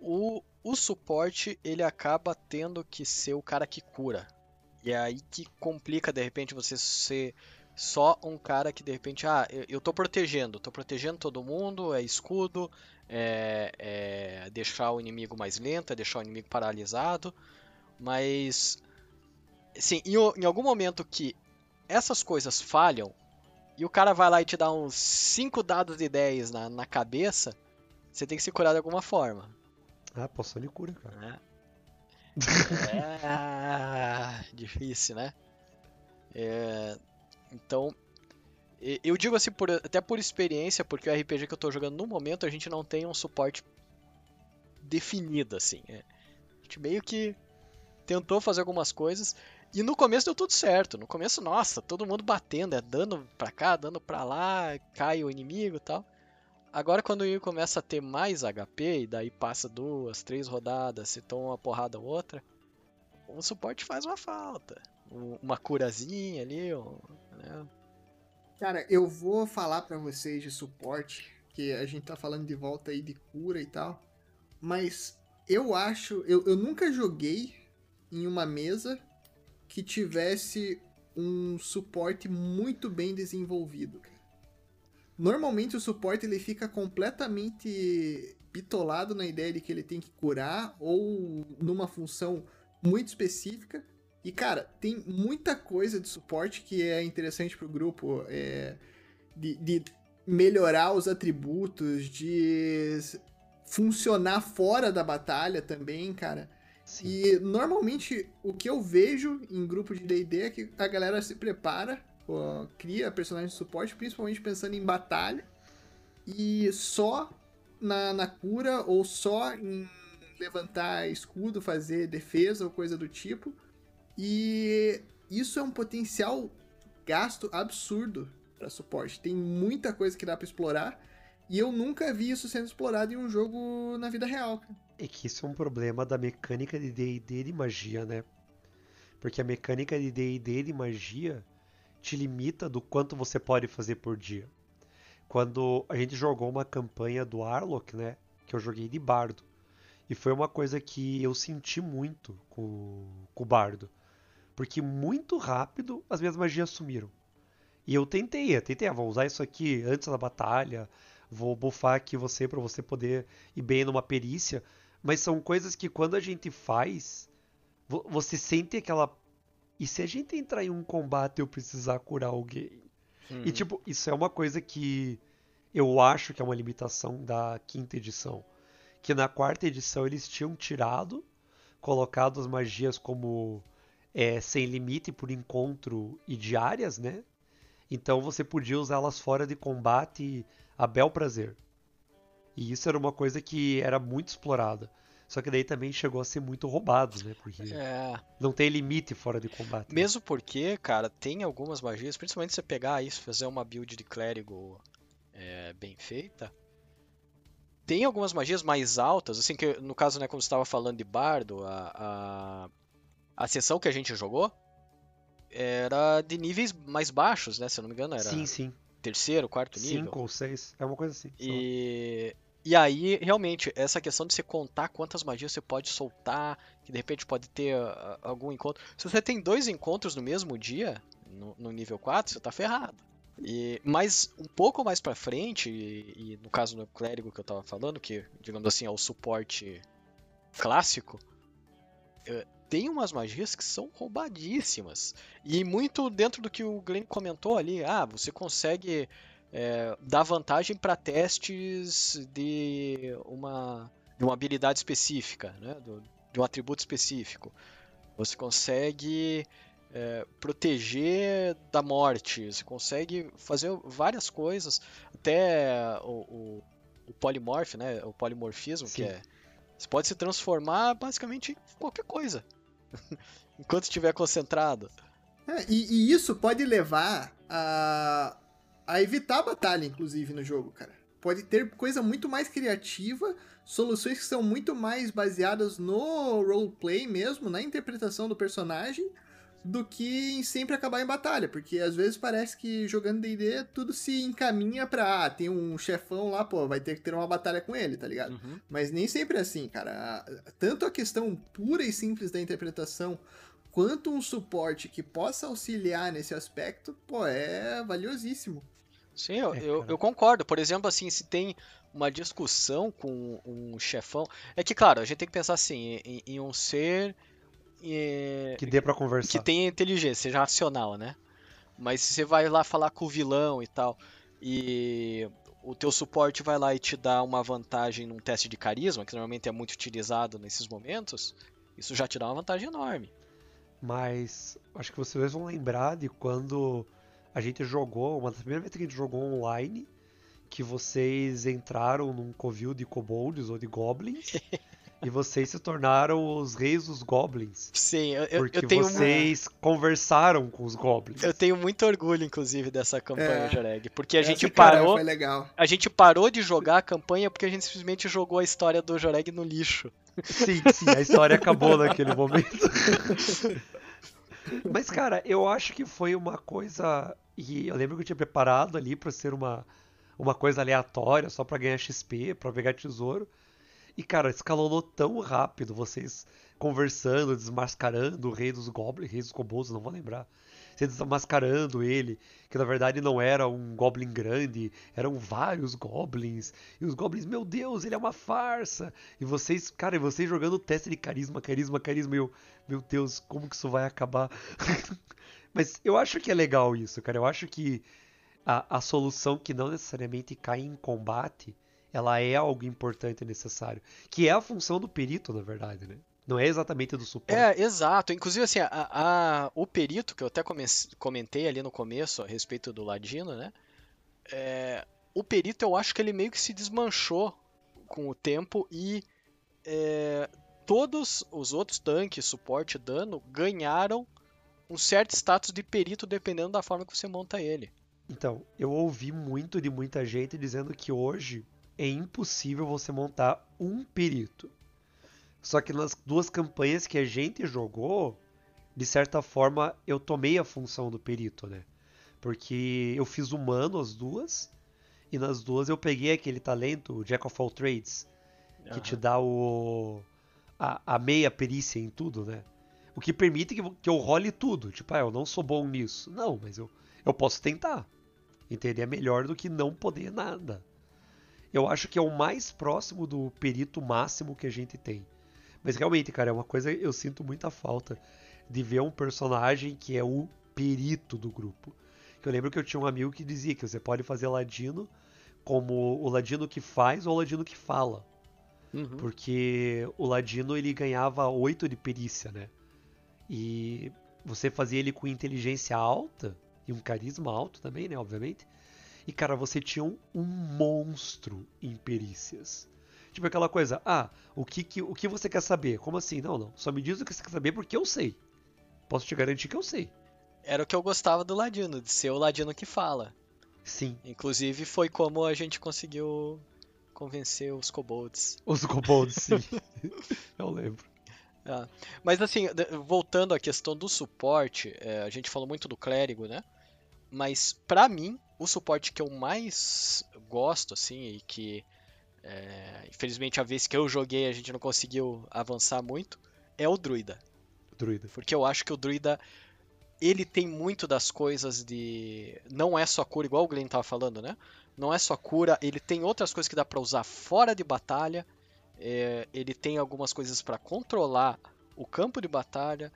Speaker 3: o, o suporte ele acaba tendo que ser o cara que cura. E é aí que complica de repente você ser só um cara que de repente, ah, eu, eu tô protegendo, tô protegendo todo mundo, é escudo, é, é deixar o inimigo mais lento, é deixar o inimigo paralisado, mas assim, em, em algum momento que essas coisas falham, e o cara vai lá e te dá uns 5 dados de 10 na, na cabeça, você tem que se curar de alguma forma.
Speaker 2: Ah, poção de cura, cara.
Speaker 3: Né? (laughs) É difícil, né? É, então, eu digo assim, por- até por experiência, porque o RPG que eu tô jogando no momento, a gente não tem um suporte definido, assim. é. A gente meio que tentou fazer algumas coisas, e no começo deu tudo certo. No começo, nossa, todo mundo batendo, é dano pra cá, dano pra lá, cai o inimigo e tal. Agora quando o inimigo começa a ter mais HP, e daí passa duas, três rodadas, se toma uma porrada ou outra, o suporte faz uma falta. Um- Uma curazinha ali, um, né?
Speaker 4: Cara, eu vou falar pra vocês de suporte, que a gente tá falando de volta aí de cura e tal, mas eu acho, eu, eu nunca joguei em uma mesa que tivesse um suporte muito bem desenvolvido. Normalmente o suporte ele fica completamente bitolado na ideia de que ele tem que curar ou numa função muito específica. E, cara, tem muita coisa de suporte que é interessante pro grupo. é, de, de melhorar os atributos, de funcionar fora da batalha também, cara. Sim. E normalmente o que eu vejo em grupo de DD é que a galera se prepara, ó, cria personagens de suporte, principalmente pensando em batalha, e só na, na cura ou só em levantar escudo, fazer defesa ou coisa do tipo. E isso é um potencial gasto absurdo para suporte. Tem muita coisa que dá para explorar. E eu nunca vi isso sendo explorado em um jogo na vida real.
Speaker 2: É que isso é um problema da mecânica de D&D de magia, né? Porque a mecânica de D&D de magia te limita do quanto você pode fazer por dia. Quando a gente jogou uma campanha do Arlok, né? Que eu joguei de bardo. E foi uma coisa que eu senti muito com, com o bardo. Porque muito rápido as minhas magias sumiram. E eu tentei, eu tentei, ah, vou usar isso aqui antes da batalha, vou buffar aqui você para você poder ir bem numa perícia. Mas são coisas que quando a gente faz, você sente aquela. E se a gente entrar em um combate eu precisar curar alguém? Uhum. E tipo, isso é uma coisa que eu acho que é uma limitação da quinta edição. Que na quarta edição eles tinham tirado, colocado as magias como é, sem limite por encontro e diárias, né? Então você podia usá-las fora de combate a bel prazer. E isso era uma coisa que era muito explorada. Só que daí também chegou a ser muito roubado, né? Porque é... não tem limite fora de combate.
Speaker 3: Né? Mesmo porque, cara, tem algumas magias, principalmente se você pegar isso, fazer uma build de clérigo é, bem feita, tem algumas magias mais altas, assim que no caso, né, como você estava falando de bardo, a, a, a sessão que a gente jogou era de níveis mais baixos, né? Se eu não me engano, era.
Speaker 2: Sim, sim.
Speaker 3: Terceiro, quarto
Speaker 2: nível. Cinco ou seis, é uma coisa assim.
Speaker 3: E, e aí, realmente, essa questão de você contar quantas magias você pode soltar, que de repente pode ter uh, algum encontro. Se você tem dois encontros no mesmo dia, no, no nível 4, você tá ferrado. E, mas um pouco mais pra frente, e, e, no caso do clérigo que eu tava falando, que digamos assim é o suporte clássico, é, tem umas magias que são roubadíssimas. E muito dentro do que o Glenn comentou ali, ah, você consegue é, dar vantagem para testes de uma, de uma habilidade específica, né? Do, de um atributo específico. Você consegue é, proteger da morte, você consegue fazer várias coisas, até o, o, o polimorf, né? O polimorfismo, Sim. que é você pode se transformar basicamente em qualquer coisa. (laughs) Enquanto estiver concentrado.
Speaker 4: É, e, e, isso pode levar a, a evitar a batalha, inclusive, no jogo, cara. Pode ter coisa muito mais criativa, soluções que são muito mais baseadas no roleplay mesmo, na interpretação do personagem, do que em sempre acabar em batalha, porque às vezes parece que jogando D&D tudo se encaminha pra, ah, tem um chefão lá, pô, vai ter que ter uma batalha com ele, tá ligado? Uhum. Mas nem sempre é assim, cara. Tanto a questão pura e simples da interpretação, quanto um suporte que possa auxiliar nesse aspecto, pô, é valiosíssimo.
Speaker 3: Sim, eu, é, eu, eu, concordo. Por exemplo, assim, se tem uma discussão com um chefão. É que, claro, a gente tem que pensar assim, em, em um ser
Speaker 2: é, que dê para conversar.
Speaker 3: Que tenha inteligência, seja racional, né? Mas se você vai lá falar com o vilão e tal, e o teu suporte vai lá e te dá uma vantagem num teste de carisma, que normalmente é muito utilizado nesses momentos, isso já te dá uma vantagem enorme.
Speaker 2: Mas acho que vocês vão lembrar de quando a gente jogou, uma das primeiras vezes que a gente jogou online, que vocês entraram num covil de kobolds ou de goblins (laughs) e vocês se tornaram os reis dos goblins.
Speaker 3: Sim, eu,
Speaker 2: porque
Speaker 3: eu tenho
Speaker 2: vocês uma... conversaram com os goblins.
Speaker 3: Eu tenho muito orgulho, inclusive, dessa campanha, é. Joreg, porque a Essa gente parou.
Speaker 4: Foi legal.
Speaker 3: A gente parou de jogar a campanha porque a gente simplesmente jogou a história do Joreg no lixo.
Speaker 2: Sim, sim, a história acabou (laughs) naquele momento. (laughs) Mas, cara, eu acho que foi uma coisa. E eu lembro que eu tinha preparado ali para ser uma, uma coisa aleatória, só para ganhar XP, para pegar tesouro. E, cara, escalonou tão rápido, vocês conversando, desmascarando o rei dos goblins, rei dos kobolds, não vou lembrar. Você desmascarando ele, que na verdade não era um goblin grande, eram vários goblins. E os goblins, meu Deus, ele é uma farsa. E vocês, cara, e vocês jogando teste de carisma, carisma, carisma, e eu, meu Deus, como que isso vai acabar? (laughs) Mas eu acho que é legal isso, cara. Eu acho que a, a solução que não necessariamente cai em combate ela é algo importante e necessário. Que é a função do perito, na verdade, né? Não é exatamente do suporte.
Speaker 3: É, exato. Inclusive, assim, a, a- o perito, que eu até come- comentei ali no começo a respeito do Ladino, né? É, o perito, eu acho que ele meio que se desmanchou com o tempo e é, todos os outros tanques, suporte, dano, ganharam um certo status de perito dependendo da forma que você monta ele.
Speaker 2: Então, eu ouvi muito de muita gente dizendo que hoje é impossível você montar um perito. Só que nas duas campanhas que a gente jogou, de certa forma eu tomei a função do perito, né? Porque eu fiz humano as duas, e nas duas eu peguei aquele talento, o Jack of All Trades, que te
Speaker 3: Aham.
Speaker 2: dá o a, a meia perícia em tudo, né? O que permite que, que eu role tudo. Tipo, ah, eu não sou bom nisso. Não, mas eu, eu posso tentar. Entender é melhor do que não poder nada. Eu acho que é o mais próximo do perito máximo que a gente tem. Mas realmente, cara, é uma coisa eu sinto muita falta de ver um personagem que é o perito do grupo. Que eu lembro que eu tinha um amigo que dizia que você pode fazer ladino como o ladino que faz ou o ladino que fala.
Speaker 3: Uhum.
Speaker 2: Porque o Ladino ele ganhava 8 de perícia, né? E você fazia ele com inteligência alta e um carisma alto também, né? Obviamente. E cara, você tinha um, um monstro em perícias. Tipo aquela coisa, ah, o que, que, o que você quer saber? Como assim? Não, não. Só me diz o que você quer saber porque eu sei. Posso te garantir que eu sei.
Speaker 3: Era o que eu gostava do Ladino, de ser o Ladino que fala.
Speaker 2: Sim,
Speaker 3: Inclusive, foi como a gente conseguiu convencer os kobolds.
Speaker 2: os kobolds, sim. (laughs) eu lembro.
Speaker 3: Ah, Mas assim, voltando à questão do suporte, é, a gente falou muito do clérigo, né? Mas pra mim, o suporte que eu mais gosto, assim, e que é, infelizmente a vez que eu joguei a gente não conseguiu avançar muito, é o druida.
Speaker 2: Druida.
Speaker 3: Porque eu acho que o druida ele tem muito das coisas de. Não é só cura, igual o Glenn tava falando, né? Não é só cura, ele tem outras coisas que dá pra usar fora de batalha. é, ele tem algumas coisas pra controlar o campo de batalha.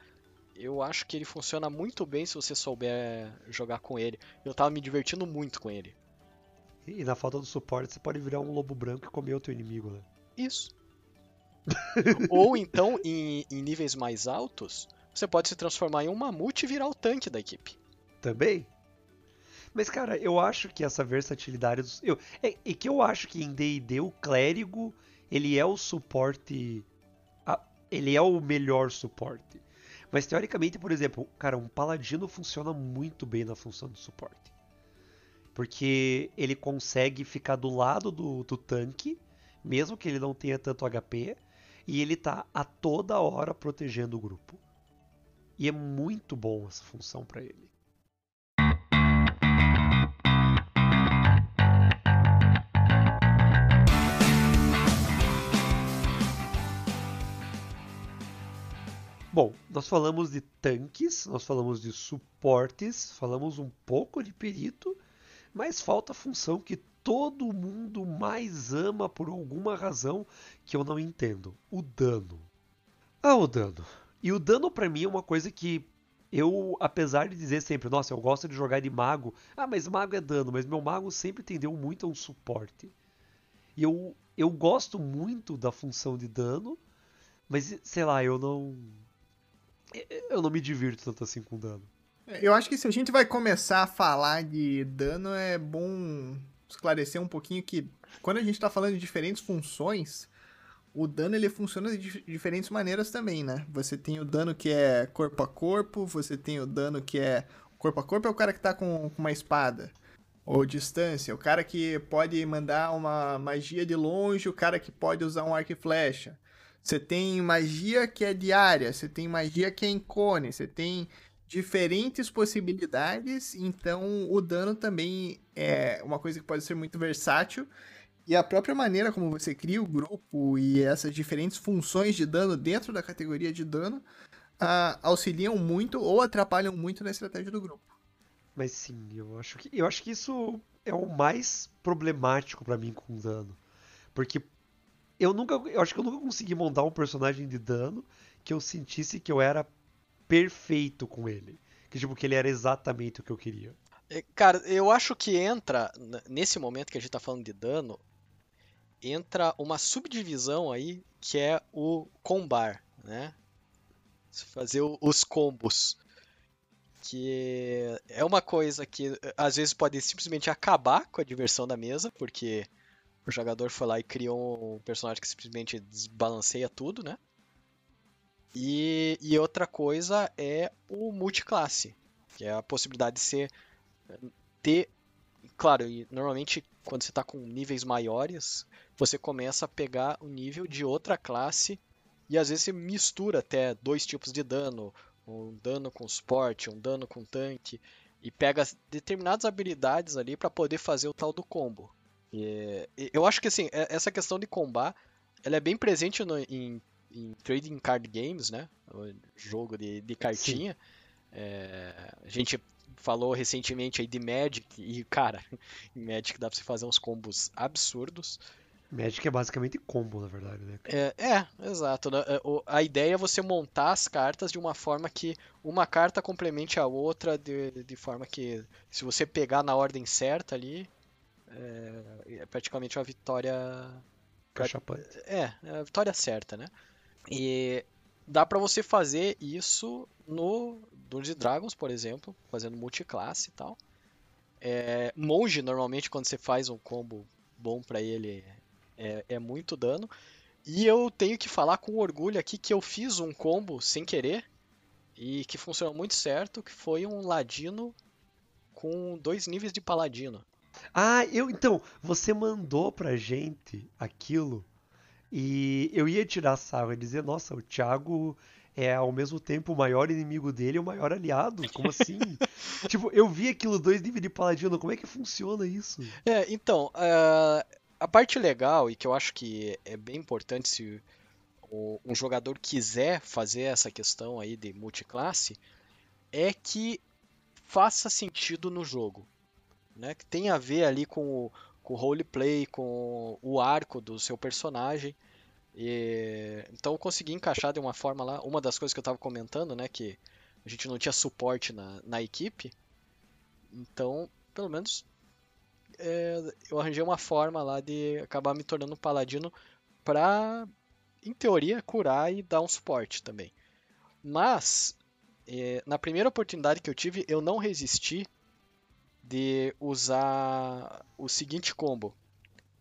Speaker 3: Eu acho que ele funciona muito bem se você souber jogar com ele. Eu tava me divertindo muito com ele.
Speaker 2: E na falta do suporte, você pode virar um lobo branco e comer o teu inimigo, né?
Speaker 3: Isso. (laughs) Ou então, em, em níveis mais altos, você pode se transformar em um mamute e virar o tanque da equipe.
Speaker 2: Também. Mas, cara, eu acho que essa versatilidade. Dos, eu, é, é que eu acho que em DD o clérigo ele é o suporte. a- ele é o melhor suporte. Mas teoricamente, por exemplo, cara, um paladino funciona muito bem na função de suporte. Porque ele consegue ficar do lado do, do tanque, mesmo que ele não tenha tanto HP, e ele tá a toda hora protegendo o grupo. E é muito bom essa função pra ele. Bom, nós falamos de tanques, nós falamos de suportes, falamos um pouco de perito, mas falta a função que todo mundo mais ama por alguma razão que eu não entendo: o dano. Ah, o dano. E o dano pra mim é uma coisa que eu, apesar de dizer sempre, nossa, eu gosto de jogar de mago. Ah, mas mago é dano, mas meu mago sempre tendeu muito a um suporte. E eu, eu gosto muito da função de dano, mas sei lá, eu não. Eu não me divirto tanto assim com dano.
Speaker 4: Eu acho que se a gente vai começar a falar de dano, é bom esclarecer um pouquinho que quando a gente tá falando de diferentes funções, o dano ele funciona de dif- diferentes maneiras também, né? Você tem o dano que é corpo a corpo, você tem o dano que é corpo a corpo é o cara que tá com, com uma espada. Ou distância, o cara que pode mandar uma magia de longe, o cara que pode usar um arco e flecha. Você tem magia que é diária, você tem magia que é em cone, você tem diferentes possibilidades, então o dano também é uma coisa que pode ser muito versátil. E a própria maneira como você cria o grupo e essas diferentes funções de dano dentro da categoria de dano ah, auxiliam muito ou atrapalham muito na estratégia do grupo.
Speaker 2: Mas sim, eu acho que eu acho que isso é o mais problemático pra mim com dano. Porque eu nunca, eu acho que eu nunca consegui montar um personagem de dano que eu sentisse que eu era perfeito com ele. Que tipo que ele era exatamente o que eu queria.
Speaker 3: É, Cara, eu acho que entra, nesse momento que a gente tá falando de dano, entra uma subdivisão aí que é o combar, né? Fazer os combos. Que é uma coisa que às vezes pode simplesmente acabar com a diversão da mesa, porque o jogador foi lá e criou um personagem que simplesmente desbalanceia tudo, né? E, e outra coisa é o multiclasse, que é a possibilidade de ser ter, claro, e normalmente quando você está com níveis maiores, você começa a pegar o nível de outra classe e às vezes você mistura até dois tipos de dano, um dano com suporte, um dano com tanque, e pega determinadas habilidades ali para poder fazer o tal do combo. E, eu acho que assim, é, essa questão de combar, ela é bem presente no, em, em, trading card games, né? O jogo de, de cartinha. É, a gente falou recentemente aí de Magic e, cara, (laughs) em Magic dá pra você fazer uns combos absurdos.
Speaker 2: Magic é basicamente combo, na verdade, né?
Speaker 3: É, é exato. Né? É, a ideia é você montar as cartas de uma forma que uma carta complemente a outra, de, de forma que se você pegar na ordem certa ali, é, é praticamente uma vitória.
Speaker 2: Cachapante.
Speaker 3: É, é a vitória certa, né? E dá para você fazer isso no Dungeons Dragons, por exemplo, fazendo multiclasse e tal. É, monge, normalmente, quando você faz um combo bom para ele, é, é muito dano. E eu tenho que falar com orgulho aqui que eu fiz um combo sem querer e que funcionou muito certo, que foi um ladino com dois níveis de paladino.
Speaker 2: Ah, eu então, você mandou pra gente aquilo e eu ia tirar sarro e dizer, nossa, o Thiago é ao mesmo tempo o maior inimigo dele e o maior aliado. Como assim? (laughs) tipo, eu vi aquilo dois níveis de paladino, como é que funciona isso?
Speaker 3: É, então, uh, a parte legal, e que eu acho que é bem importante se um jogador quiser fazer essa questão aí de multiclasse, é que faça sentido no jogo. Né? Que tenha a ver ali com o, com o roleplay, com o arco do seu personagem. E, então eu consegui encaixar de uma forma lá. Uma das coisas que eu estava comentando, né? Que a gente não tinha suporte na, na equipe. Então, pelo menos é, eu arranjei uma forma lá de acabar me tornando um paladino pra, em teoria, curar e dar um suporte também. Mas, é, na primeira oportunidade que eu tive, eu não resisti de usar o seguinte combo.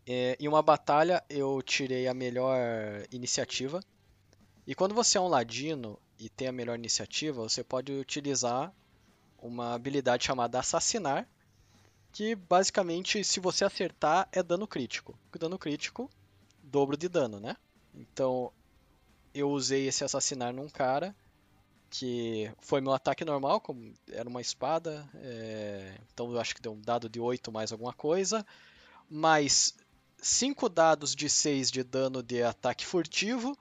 Speaker 3: É, em uma batalha, eu tirei a melhor iniciativa. E quando você é um ladino e tem a melhor iniciativa, você pode utilizar uma habilidade chamada Assassinar, que basicamente se você acertar é dano crítico. Dano crítico, dobro de dano, né? Então eu usei esse assassinar num cara que foi meu ataque normal, como era uma espada, é... então eu acho que deu um dado de 8 mais alguma coisa, mais 5 dados de 6 de dano de ataque furtivo,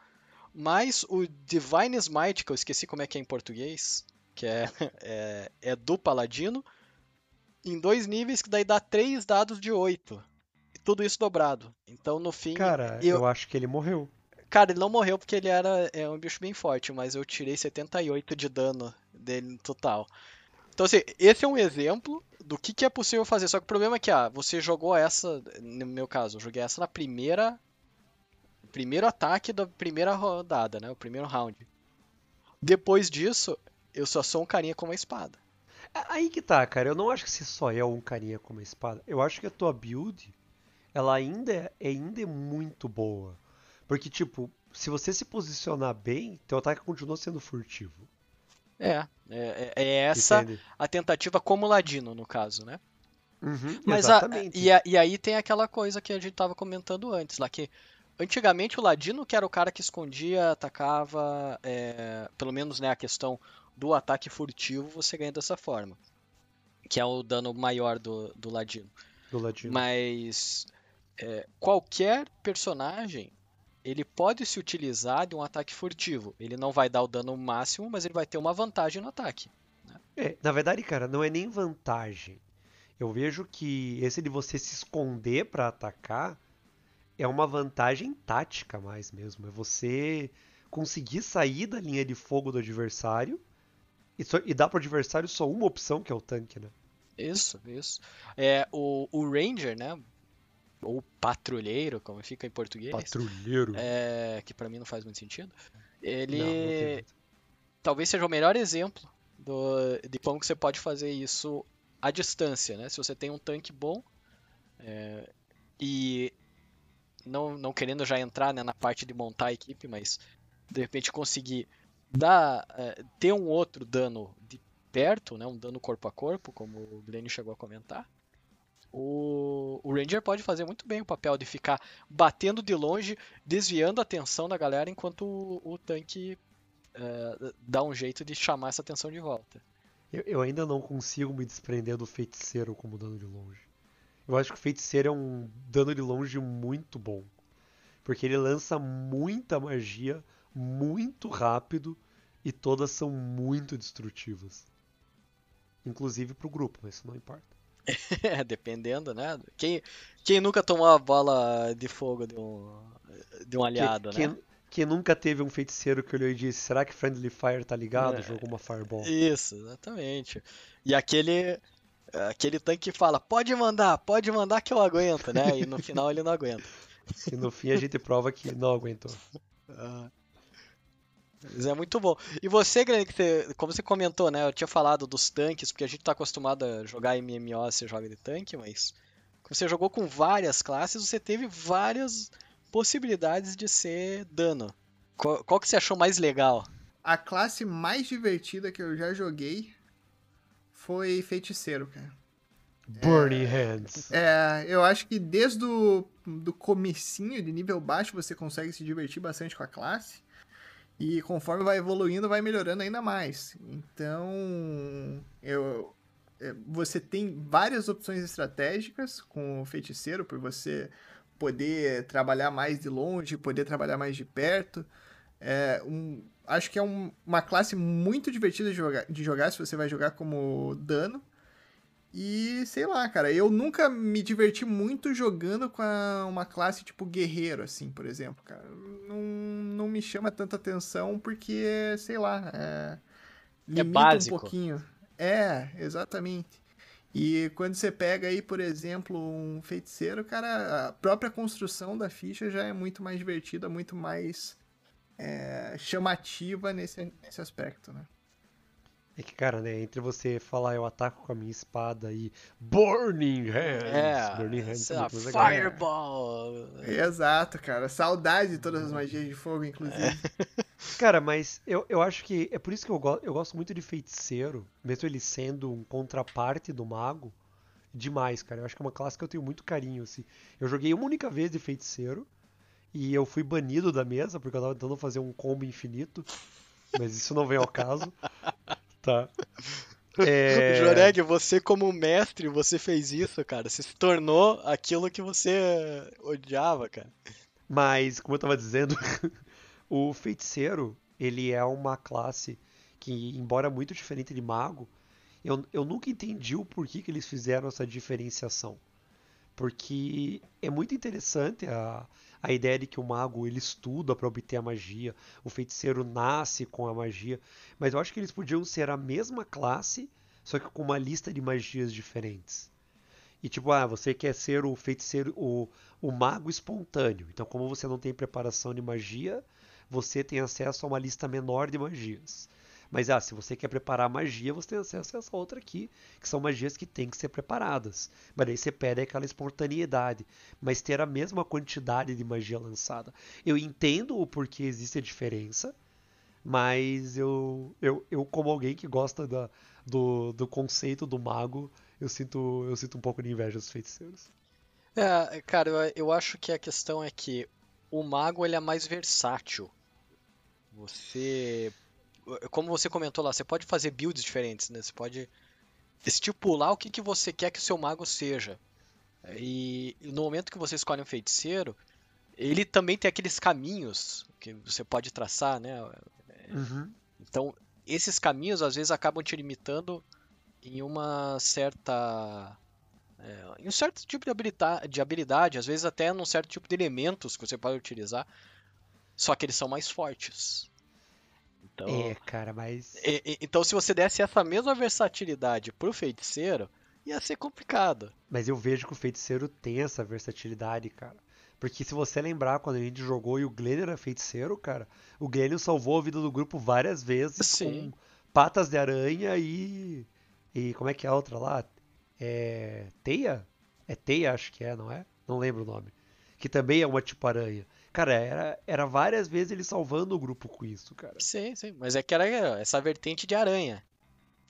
Speaker 3: mais o Divine Smite, que eu esqueci como é que é em português, que é, (laughs) é, é do paladino, em dois níveis, que daí dá três dados de oito. E tudo isso dobrado. Então no fim.
Speaker 2: Cara, eu, eu acho que ele morreu.
Speaker 3: Cara, ele não morreu porque ele era é um bicho bem forte, mas eu tirei 78 de dano dele no total. Então, assim, esse é um exemplo do que, que é possível fazer. Só que o problema é que, ah, você jogou essa, no meu caso, eu joguei essa na primeira. Primeiro ataque da primeira rodada, né? O primeiro round. Depois disso, eu só sou um carinha com uma espada.
Speaker 2: Aí que tá, cara. Eu não acho que você só é um carinha com uma espada. Eu acho que a tua build, ela ainda é, ainda é muito boa. Porque, tipo, se você se posicionar bem, teu ataque continua sendo furtivo.
Speaker 3: É, é, é essa Entende? a tentativa como ladino, no caso, né?
Speaker 2: Uhum,
Speaker 3: Mas exatamente. A, e, a, e, aí tem aquela coisa que a gente tava comentando antes, lá que antigamente o ladino que era o cara que escondia, atacava, é, pelo menos né, a questão do ataque furtivo você ganha dessa forma. Que é o dano maior do, do Ladino.
Speaker 2: Do Ladino.
Speaker 3: Mas é, qualquer personagem ele pode se utilizar de um ataque furtivo. Ele não vai dar o dano máximo, mas ele vai ter uma vantagem no ataque. Né?
Speaker 2: É, na verdade, cara, não é nem vantagem. Eu vejo que esse de você se esconder para atacar é uma vantagem tática mais mesmo. É você conseguir sair da linha de fogo do adversário e, só, e dá pro adversário só uma opção, que é o tanque, né?
Speaker 3: Isso, isso. É, o, o Ranger, né? Ou patrulheiro, como fica em português.
Speaker 2: Patrulheiro.
Speaker 3: É, que para mim não faz muito sentido. Ele
Speaker 2: Não, não
Speaker 3: talvez seja o melhor exemplo do- de como que você pode fazer isso à distância, né? Se você tem um tanque bom é, e não, não querendo já entrar né, na parte de montar a equipe, mas de repente conseguir dar, é, ter um outro dano de perto, né, um dano corpo a corpo, como o Glenn chegou a comentar. O, o Ranger pode fazer muito bem o papel de ficar batendo de longe, desviando a atenção da galera, enquanto o, o tanque é, dá um jeito de chamar essa atenção de volta.
Speaker 2: Eu, eu ainda não consigo me desprender do feiticeiro como dano de longe. Eu acho que o feiticeiro é um dano de longe muito bom. Porque ele lança muita magia muito rápido e todas são muito destrutivas. Inclusive pro grupo, mas isso não importa. (laughs)
Speaker 3: Dependendo, né? Quem, quem nunca tomou a bola de fogo de um, de um aliado,
Speaker 2: quem,
Speaker 3: né?
Speaker 2: quem nunca teve um feiticeiro que olhou e disse: Será que Friendly Fire tá ligado?
Speaker 3: É.
Speaker 2: Jogou uma Fireball.
Speaker 3: Isso, exatamente. E aquele aquele tanque que fala, pode mandar, pode mandar que eu aguento, né? E no final ele não aguenta. (laughs)
Speaker 2: E no fim a gente prova que não aguentou. (laughs)
Speaker 3: Ah. Mas é muito bom. E você, Glenn, que você- como você comentou, né? Eu tinha falado dos tanques, porque a gente tá acostumado a jogar MMO, você joga de tanque, mas você jogou com várias classes, você teve várias possibilidades de ser dano. Qual, qual que você achou mais legal?
Speaker 4: A classe mais divertida que eu já joguei foi feiticeiro, cara.
Speaker 2: Burning Hands.
Speaker 4: É, eu acho que desde o do comecinho de nível baixo você consegue se divertir bastante com a classe. E conforme vai evoluindo, vai melhorando ainda mais. Então, eu, é, você tem várias opções estratégicas com o feiticeiro, por você poder trabalhar mais de longe, poder trabalhar mais de perto. É, um, acho que é um- uma classe muito divertida de jogar, de jogar se você vai jogar como dano. E sei lá, cara, eu nunca me diverti muito jogando com a- uma classe tipo guerreiro, assim, por exemplo, cara. Não, não me chama tanta atenção porque, sei lá, é. limita
Speaker 3: básico.
Speaker 4: um pouquinho. É, exatamente. E quando você pega aí, por exemplo, um feiticeiro, cara, a própria construção da ficha já é muito mais divertida, muito mais é, chamativa nesse, nesse aspecto, né?
Speaker 2: É que, cara, né? Entre você falar eu ataco com a minha espada e Burning Hands.
Speaker 3: É,
Speaker 2: Burning Hands é muito legal.
Speaker 3: Fireball.
Speaker 4: Exato, cara. Saudade de todas as magias de fogo, inclusive.
Speaker 2: Cara, mas eu, eu acho que é por isso que eu, go eu gosto muito de feiticeiro, mesmo ele sendo um contraparte do mago, demais, cara. Eu acho que é uma classe que eu tenho muito carinho, assim. Eu joguei uma única vez de feiticeiro e eu fui banido da mesa porque eu tava tentando fazer um combo infinito, mas isso não vem ao caso, tá? (laughs) É...
Speaker 3: Joreg, você como mestre, você fez isso, cara. Você se tornou aquilo que você odiava, cara.
Speaker 2: Mas, como eu tava dizendo, (laughs) o feiticeiro, ele é uma classe que, embora muito diferente de mago, eu, eu nunca entendi o porquê que eles fizeram essa diferenciação. Porque é muito interessante a, a ideia de que o mago ele estuda para obter a magia, o feiticeiro nasce com a magia, mas eu acho que eles podiam ser a mesma classe, só que com uma lista de magias diferentes. E tipo, ah, você quer ser o feiticeiro, o, o mago espontâneo. Então, como você não tem preparação de magia, você tem acesso a uma lista menor de magias. Mas ah, se você quer preparar magia, você tem acesso a essa outra aqui, que são magias que têm que ser preparadas. Mas daí você pede aquela espontaneidade, mas ter a mesma quantidade de magia lançada. Eu entendo o porquê existe a diferença, mas eu, eu, eu como alguém que gosta da, do, do conceito do mago, eu sinto, eu sinto um pouco de inveja dos feiticeiros.
Speaker 3: É, cara, eu, eu acho que a questão é que o mago ele é mais versátil. Você, como você comentou lá, você pode fazer builds diferentes, né? Você pode estipular o que, que você quer que o seu mago seja. E no momento que você escolhe um feiticeiro, ele também tem aqueles caminhos que você pode traçar, né?
Speaker 2: Uhum.
Speaker 3: Então, esses caminhos às vezes acabam te limitando em uma certa. é, em um certo tipo de habilidade, de habilidade, às vezes até num certo tipo de elementos que você pode utilizar, só que eles são mais fortes. Então,
Speaker 2: É, cara, mas.
Speaker 3: e- e- então se você desse essa mesma versatilidade pro feiticeiro, ia ser complicado.
Speaker 2: Mas eu vejo que o feiticeiro tem essa versatilidade, cara. Porque se você lembrar quando a gente jogou e o Glenn era feiticeiro, cara, o Glenn salvou a vida do grupo várias vezes
Speaker 3: Sim.
Speaker 2: com patas de aranha e. E como é que é a outra lá? É. Teia? É Teia, acho que é, não é? Não lembro o nome. Que também é uma tipo aranha. Cara, era, era várias vezes ele salvando o grupo com isso, cara.
Speaker 3: Sim, sim. Mas é que era essa vertente de aranha.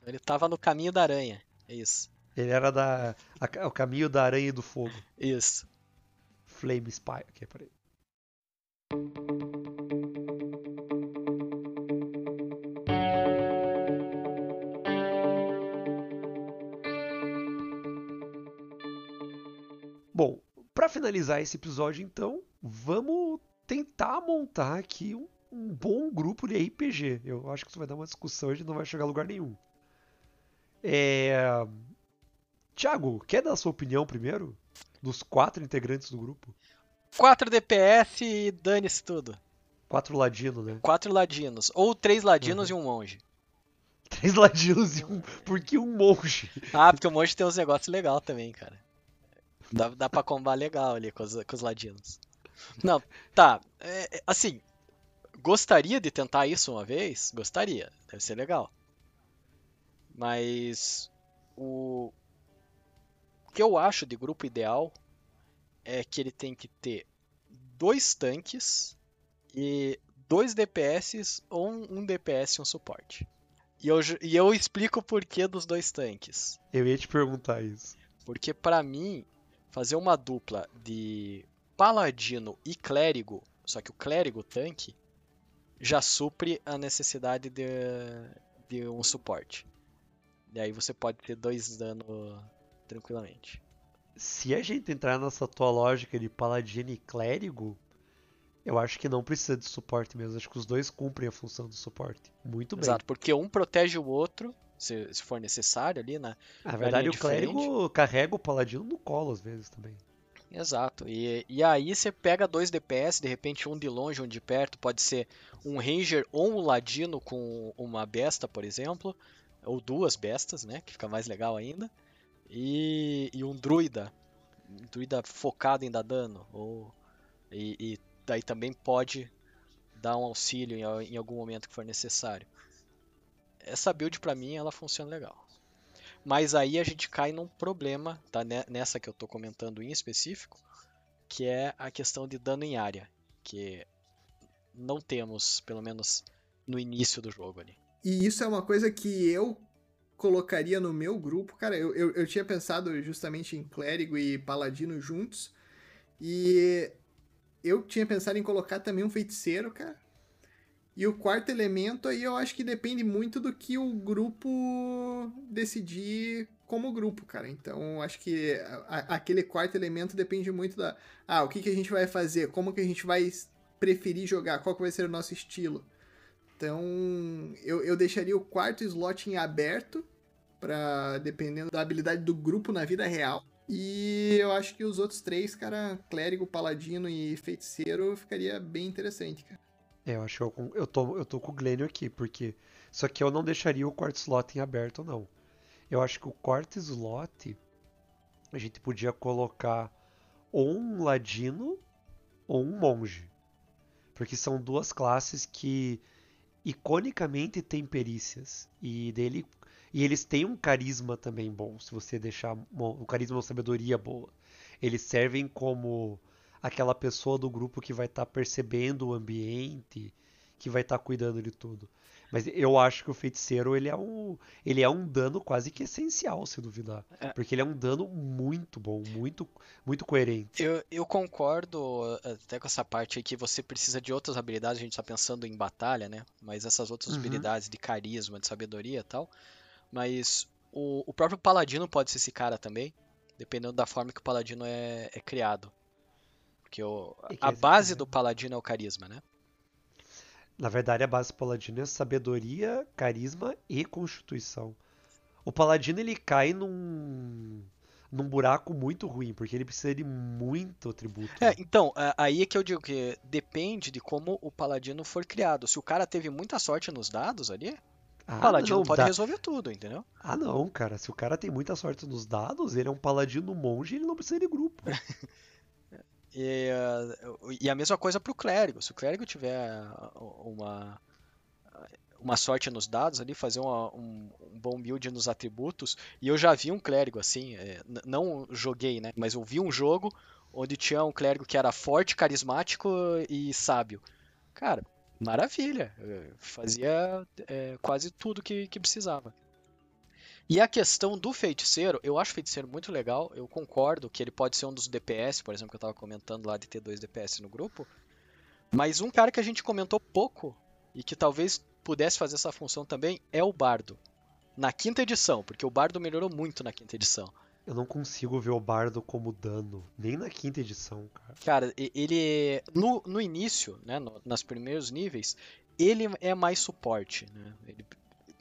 Speaker 3: Ele tava no caminho da aranha. É isso.
Speaker 2: Ele era da. a- o caminho da aranha e do fogo.
Speaker 3: Isso.
Speaker 2: Flame Spy. Ok, peraí. Bom, para finalizar esse episódio, então, vamos tentar montar aqui um, um bom grupo de RPG. Eu acho que isso vai dar uma discussão, a gente não vai chegar a lugar nenhum. É... Tiago, quer dar a sua opinião primeiro? Dos quatro integrantes do grupo?
Speaker 3: 4 DPS e dane-se tudo.
Speaker 2: Quatro ladinos, né?
Speaker 3: Quatro ladinos. Ou três ladinos
Speaker 2: Uhum.
Speaker 3: e um monge.
Speaker 2: Três ladinos e um. Por que um monge?
Speaker 3: Ah, porque o monge tem uns negócios legais também, cara. Dá, dá pra combar legal ali com os, com os ladinos. Não, tá. é, é, assim, gostaria de tentar isso uma vez? Gostaria. Deve ser legal. Mas o, o que eu acho de grupo ideal é que ele tem que ter dois tanques e dois DPS ou um, DPS e um suporte. E eu, e eu explico o porquê dos dois tanques.
Speaker 2: Eu ia te perguntar isso.
Speaker 3: Porque pra mim, fazer uma dupla de paladino e clérigo, só que o clérigo tanque, já supre a necessidade de, de um suporte. E aí você pode ter dois dano tranquilamente.
Speaker 2: Se a gente entrar nessa tua lógica de paladino e clérigo, eu acho que não precisa de suporte mesmo. Acho que os dois cumprem a função do suporte. Muito bem.
Speaker 3: Exato, porque um protege o outro, se, se for necessário ali, né?
Speaker 2: Na verdade, o clérigo carrega o paladino no colo às vezes também.
Speaker 3: Exato. E, e aí você pega dois DPS, de repente um de longe, um de perto, pode ser um Ranger ou um Ladino com uma besta, por exemplo, ou duas bestas, né, que fica mais legal ainda, e, e um druida, um druida focado em dar dano, ou, e, e daí também pode dar um auxílio em, em algum momento que for necessário. Essa build pra mim ela funciona legal. Mas aí a gente cai num problema, tá? ne- Nessa que eu tô comentando em específico, que é a questão de dano em área, que não temos, pelo menos no início do jogo ali.
Speaker 4: E isso é uma coisa que eu colocaria no meu grupo. Cara, eu, eu, eu tinha pensado justamente em clérigo e paladino juntos. E eu tinha pensado em colocar também um feiticeiro, cara. E o quarto elemento aí eu acho que depende muito do que o grupo decidir como grupo, cara. Então acho que a- aquele quarto elemento depende muito da. Ah, o que, que a gente vai fazer? Como que a gente vai preferir jogar? Qual que vai ser o nosso estilo? Então, eu, eu deixaria o quarto slot em aberto, para dependendo da habilidade do grupo na vida real. E eu acho que os outros três, cara, clérigo, paladino e feiticeiro, ficaria bem interessante, cara.
Speaker 2: É, eu acho que eu, eu, tô, eu tô com o Glênio aqui, porque. Só que eu não deixaria o quarto slot em aberto, não. Eu acho que o quarto slot a gente podia colocar ou um ladino ou um monge. Porque são duas classes que iconicamente têm perícias. E dele. E eles têm um carisma também bom, se você deixar um carisma ou sabedoria boa. Eles servem como aquela pessoa do grupo que vai estar percebendo o ambiente, que vai estar cuidando de tudo. Mas eu acho que o feiticeiro ele é um, ele é um dano quase que essencial, se duvidar,
Speaker 3: É.
Speaker 2: porque ele é um dano muito bom, muito, muito coerente.
Speaker 3: Eu, eu concordo eh, até com essa parte aí que você precisa de outras habilidades, a gente tá pensando em batalha, né? Mas essas outras
Speaker 2: Uhum.
Speaker 3: habilidades de carisma, de sabedoria e tal. Mas o, o próprio paladino pode ser esse cara também, dependendo da forma que o paladino é, é criado. Porque o, a base do paladino é o carisma, né?
Speaker 2: Na verdade, a base paladino é sabedoria, carisma e constituição. O paladino ele cai num num buraco muito ruim, porque ele precisa de muito atributo.
Speaker 3: É, então, aí é que eu digo que depende de como o paladino for criado. Se o cara teve muita sorte nos dados ali, Ah, paladino
Speaker 2: não,
Speaker 3: pode
Speaker 2: dá-
Speaker 3: resolver tudo, entendeu?
Speaker 2: Ah, não, cara. Se o cara tem muita sorte nos dados, ele é um paladino monge, ele não precisa de grupo. (laughs)
Speaker 3: E, e a mesma coisa pro clérigo. Se o clérigo tiver uma, uma sorte nos dados ali, fazer uma- um, um bom build nos atributos. E eu já vi um clérigo assim, n- não joguei, né? Mas eu vi um jogo onde tinha um clérigo que era forte, carismático e sábio. Cara, maravilha. eh, Fazia eh, quase tudo que, que precisava. E a questão do feiticeiro, eu acho o feiticeiro muito legal. Eu concordo que ele pode ser um dos DPS, por exemplo, que eu estava comentando lá de ter dois DPS no grupo. Mas um cara que a gente comentou pouco e que talvez pudesse fazer essa função também é o Bardo. Na quinta edição, porque o Bardo melhorou muito na quinta edição.
Speaker 2: Eu não consigo ver o bardo como dano, nem na quinta edição, cara.
Speaker 3: Cara, ele no, no início, né, no, nos primeiros níveis, ele é mais suporte, né? Ele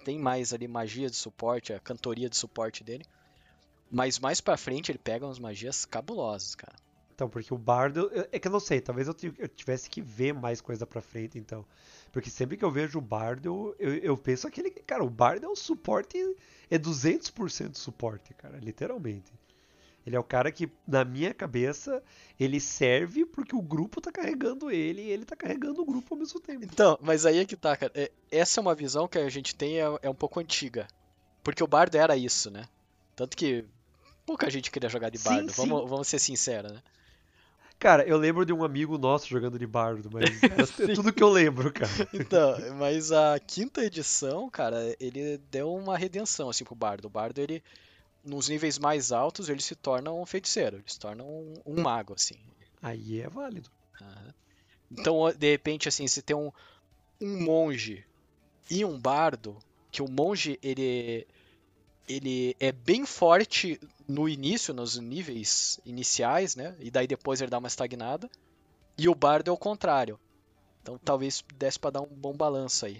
Speaker 3: tem mais ali magia de suporte, a cantoria de suporte dele. Mas mais pra frente ele pega umas magias cabulosas, cara.
Speaker 2: Então, porque o bardo. É que eu não sei, talvez eu, ti- eu tivesse que ver mais coisa pra frente, então. Porque sempre que eu vejo o bardo, eu, eu, eu penso aquele. Cara, o bardo é um suporte. É 200% suporte, cara, literalmente. Ele é o cara que, na minha cabeça, ele serve porque o grupo tá carregando ele e ele tá carregando o grupo ao mesmo tempo.
Speaker 3: Então, mas aí é que tá, cara. É- essa é uma visão que a gente tem, é, é um pouco antiga. Porque o bardo era isso, né? Tanto que pouca gente queria jogar de
Speaker 2: Sim,
Speaker 3: bardo,
Speaker 2: sim.
Speaker 3: Vamos, vamos ser sinceros, né?
Speaker 2: Cara, eu lembro de um amigo nosso jogando de bardo, (laughs) mas é
Speaker 3: Sim.
Speaker 2: tudo que eu lembro, cara.
Speaker 3: Então, mas a quinta edição, cara, ele deu uma redenção assim pro bardo. O bardo, ele nos níveis mais altos, ele se torna um feiticeiro, ele se torna um, um mago assim.
Speaker 2: Aí é válido.
Speaker 3: Aham. Então, de repente, assim, se tem um, um monge e um bardo, que o monge ele ele é bem forte no início, nos níveis iniciais, né? E daí depois ele dá uma estagnada. E o bardo é o contrário. Então talvez desse pra dar um bom balanço aí.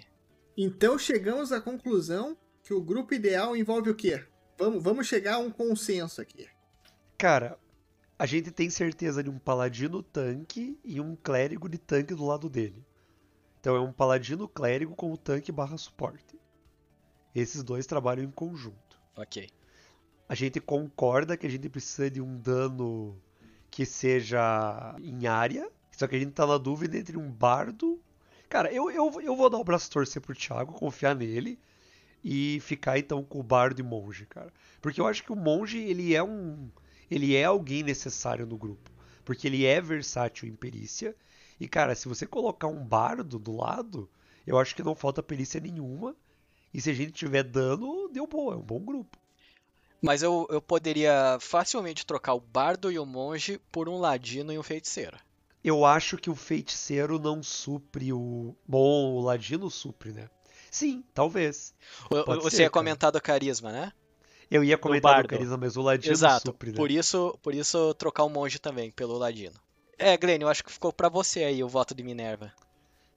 Speaker 4: Então chegamos à conclusão que o grupo ideal envolve o quê? Vamos, vamos chegar a um consenso aqui.
Speaker 2: Cara, a gente tem certeza de um paladino tanque e um clérigo de tanque do lado dele. Então é um paladino clérigo com o tanque barra suporte. Esses dois trabalham em conjunto.
Speaker 3: Ok.
Speaker 2: A gente concorda que a gente precisa de um dano que seja em área. Só que a gente tá na dúvida entre um bardo. Cara, eu, eu, eu vou dar o braço torcer pro Thiago, confiar nele. E ficar então com o bardo e monge, cara. Porque eu acho que o monge, ele é um. Ele é alguém necessário no grupo. Porque ele é versátil em perícia. E, cara, se você colocar um bardo do lado, eu acho que não falta perícia nenhuma. E se a gente tiver dano, deu boa, é um bom grupo.
Speaker 3: Mas eu, eu poderia facilmente trocar o bardo e o monge por um ladino e um feiticeiro.
Speaker 2: Eu acho que o feiticeiro não supre o. Bom, o ladino supre, né? Sim, talvez.
Speaker 3: O- Você
Speaker 2: ser,
Speaker 3: ia
Speaker 2: cara.
Speaker 3: comentar do carisma, né?
Speaker 2: Eu ia comentar do carisma, mas o ladino
Speaker 3: Exato.
Speaker 2: supre, né?
Speaker 3: Por isso, por isso trocar o monge também pelo ladino. É, Glenn, eu acho que ficou pra você aí o voto de Minerva.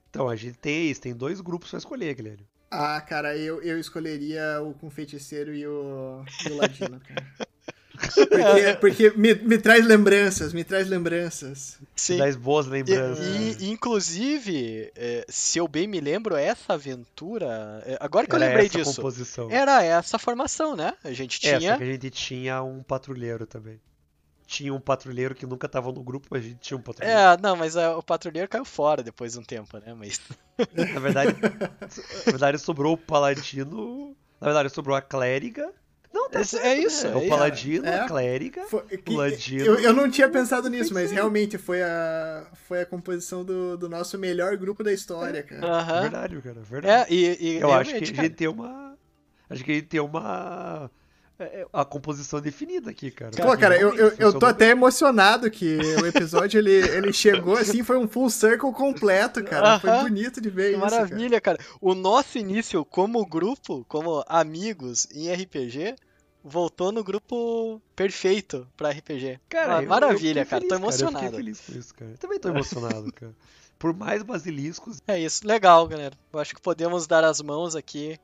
Speaker 2: Então, a gente tem isso, tem dois grupos pra escolher, Guilherme.
Speaker 4: Ah, cara, eu, eu escolheria o com feiticeiro e o, e o ladino, cara. (laughs) Porque, porque me, me traz lembranças, me traz lembranças.
Speaker 3: Sim.
Speaker 2: Das boas
Speaker 3: E,
Speaker 2: lembranças.
Speaker 3: e, inclusive, é, se eu bem me lembro, essa aventura. é, Agora que eu
Speaker 2: Era
Speaker 3: lembrei
Speaker 2: essa
Speaker 3: disso.
Speaker 2: composição.
Speaker 3: Era essa formação, né? A gente
Speaker 2: É,
Speaker 3: tinha.
Speaker 2: só que a gente tinha um patrulheiro também. Tinha um patrulheiro que nunca tava no grupo, mas a gente tinha um patrulheiro.
Speaker 3: É, não, mas é, o patrulheiro caiu fora depois de um tempo, né? Mas.
Speaker 2: Na verdade, (laughs) na verdade, sobrou o paladino. Na verdade, sobrou a clériga. Não, tá
Speaker 3: É-
Speaker 2: certo,
Speaker 3: é
Speaker 2: né?
Speaker 3: isso, é
Speaker 2: O paladino,
Speaker 4: É.
Speaker 2: a clériga.
Speaker 4: Foi- que-
Speaker 2: ladino
Speaker 4: eu, eu não tinha pensado nisso, mas realmente foi a, foi a composição do, do nosso melhor grupo da história, cara.
Speaker 3: Aham.
Speaker 2: Verdade, cara, verdade.
Speaker 3: É, e, e
Speaker 2: Eu acho que a
Speaker 3: realmente,
Speaker 2: gente
Speaker 3: cara,
Speaker 2: tem uma. Acho que a gente tem uma. É, é, A composição definida aqui, cara.
Speaker 4: Pô, cara, eu, eu, eu tô até emocionado que o episódio ele, ele chegou assim, foi um full circle completo, cara. Foi
Speaker 3: Aham.
Speaker 4: bonito de ver
Speaker 3: Que
Speaker 4: isso. cara.
Speaker 3: maravilha, cara. O nosso início como grupo, como amigos em RPG, voltou no grupo perfeito pra RPG.
Speaker 2: Cara,
Speaker 3: Ah,
Speaker 2: eu-
Speaker 3: maravilha,
Speaker 2: eu fiquei
Speaker 3: cara. Tô
Speaker 2: feliz, Eu
Speaker 3: emocionado.
Speaker 2: fiquei feliz com isso, cara. Eu também tô emocionado, cara. Por mais basiliscos,
Speaker 3: É isso, legal, galera. Eu acho que podemos dar as mãos aqui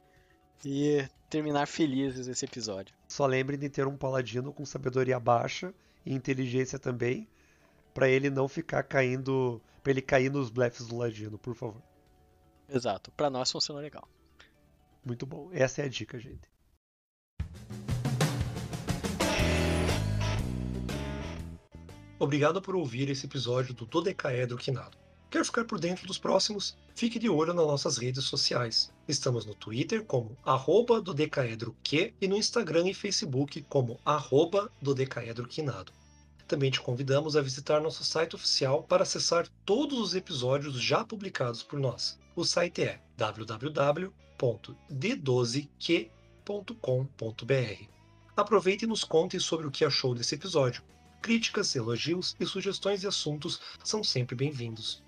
Speaker 3: e terminar felizes esse episódio.
Speaker 2: só lembrem de ter um paladino com sabedoria baixa e inteligência também, pra ele não ficar caindo, Pra ele cair nos blefs do ladino, por favor.
Speaker 3: Exato. Pra nós funciona legal.
Speaker 5: Muito bom. Essa é a dica, gente. Obrigado por ouvir esse episódio do Dodecaedro Quinado. Quer ficar por dentro dos próximos? Fique de olho nas nossas redes sociais. Estamos no Twitter como arroba dodecaedroq e no Instagram e Facebook como arroba dodecaedroquinado. Também te convidamos a visitar nosso site oficial para acessar todos os episódios já publicados por nós. O site é www.d12q.com.br. Aproveite e nos conte sobre o que achou desse episódio. Críticas, elogios e sugestões de assuntos são sempre bem-vindos.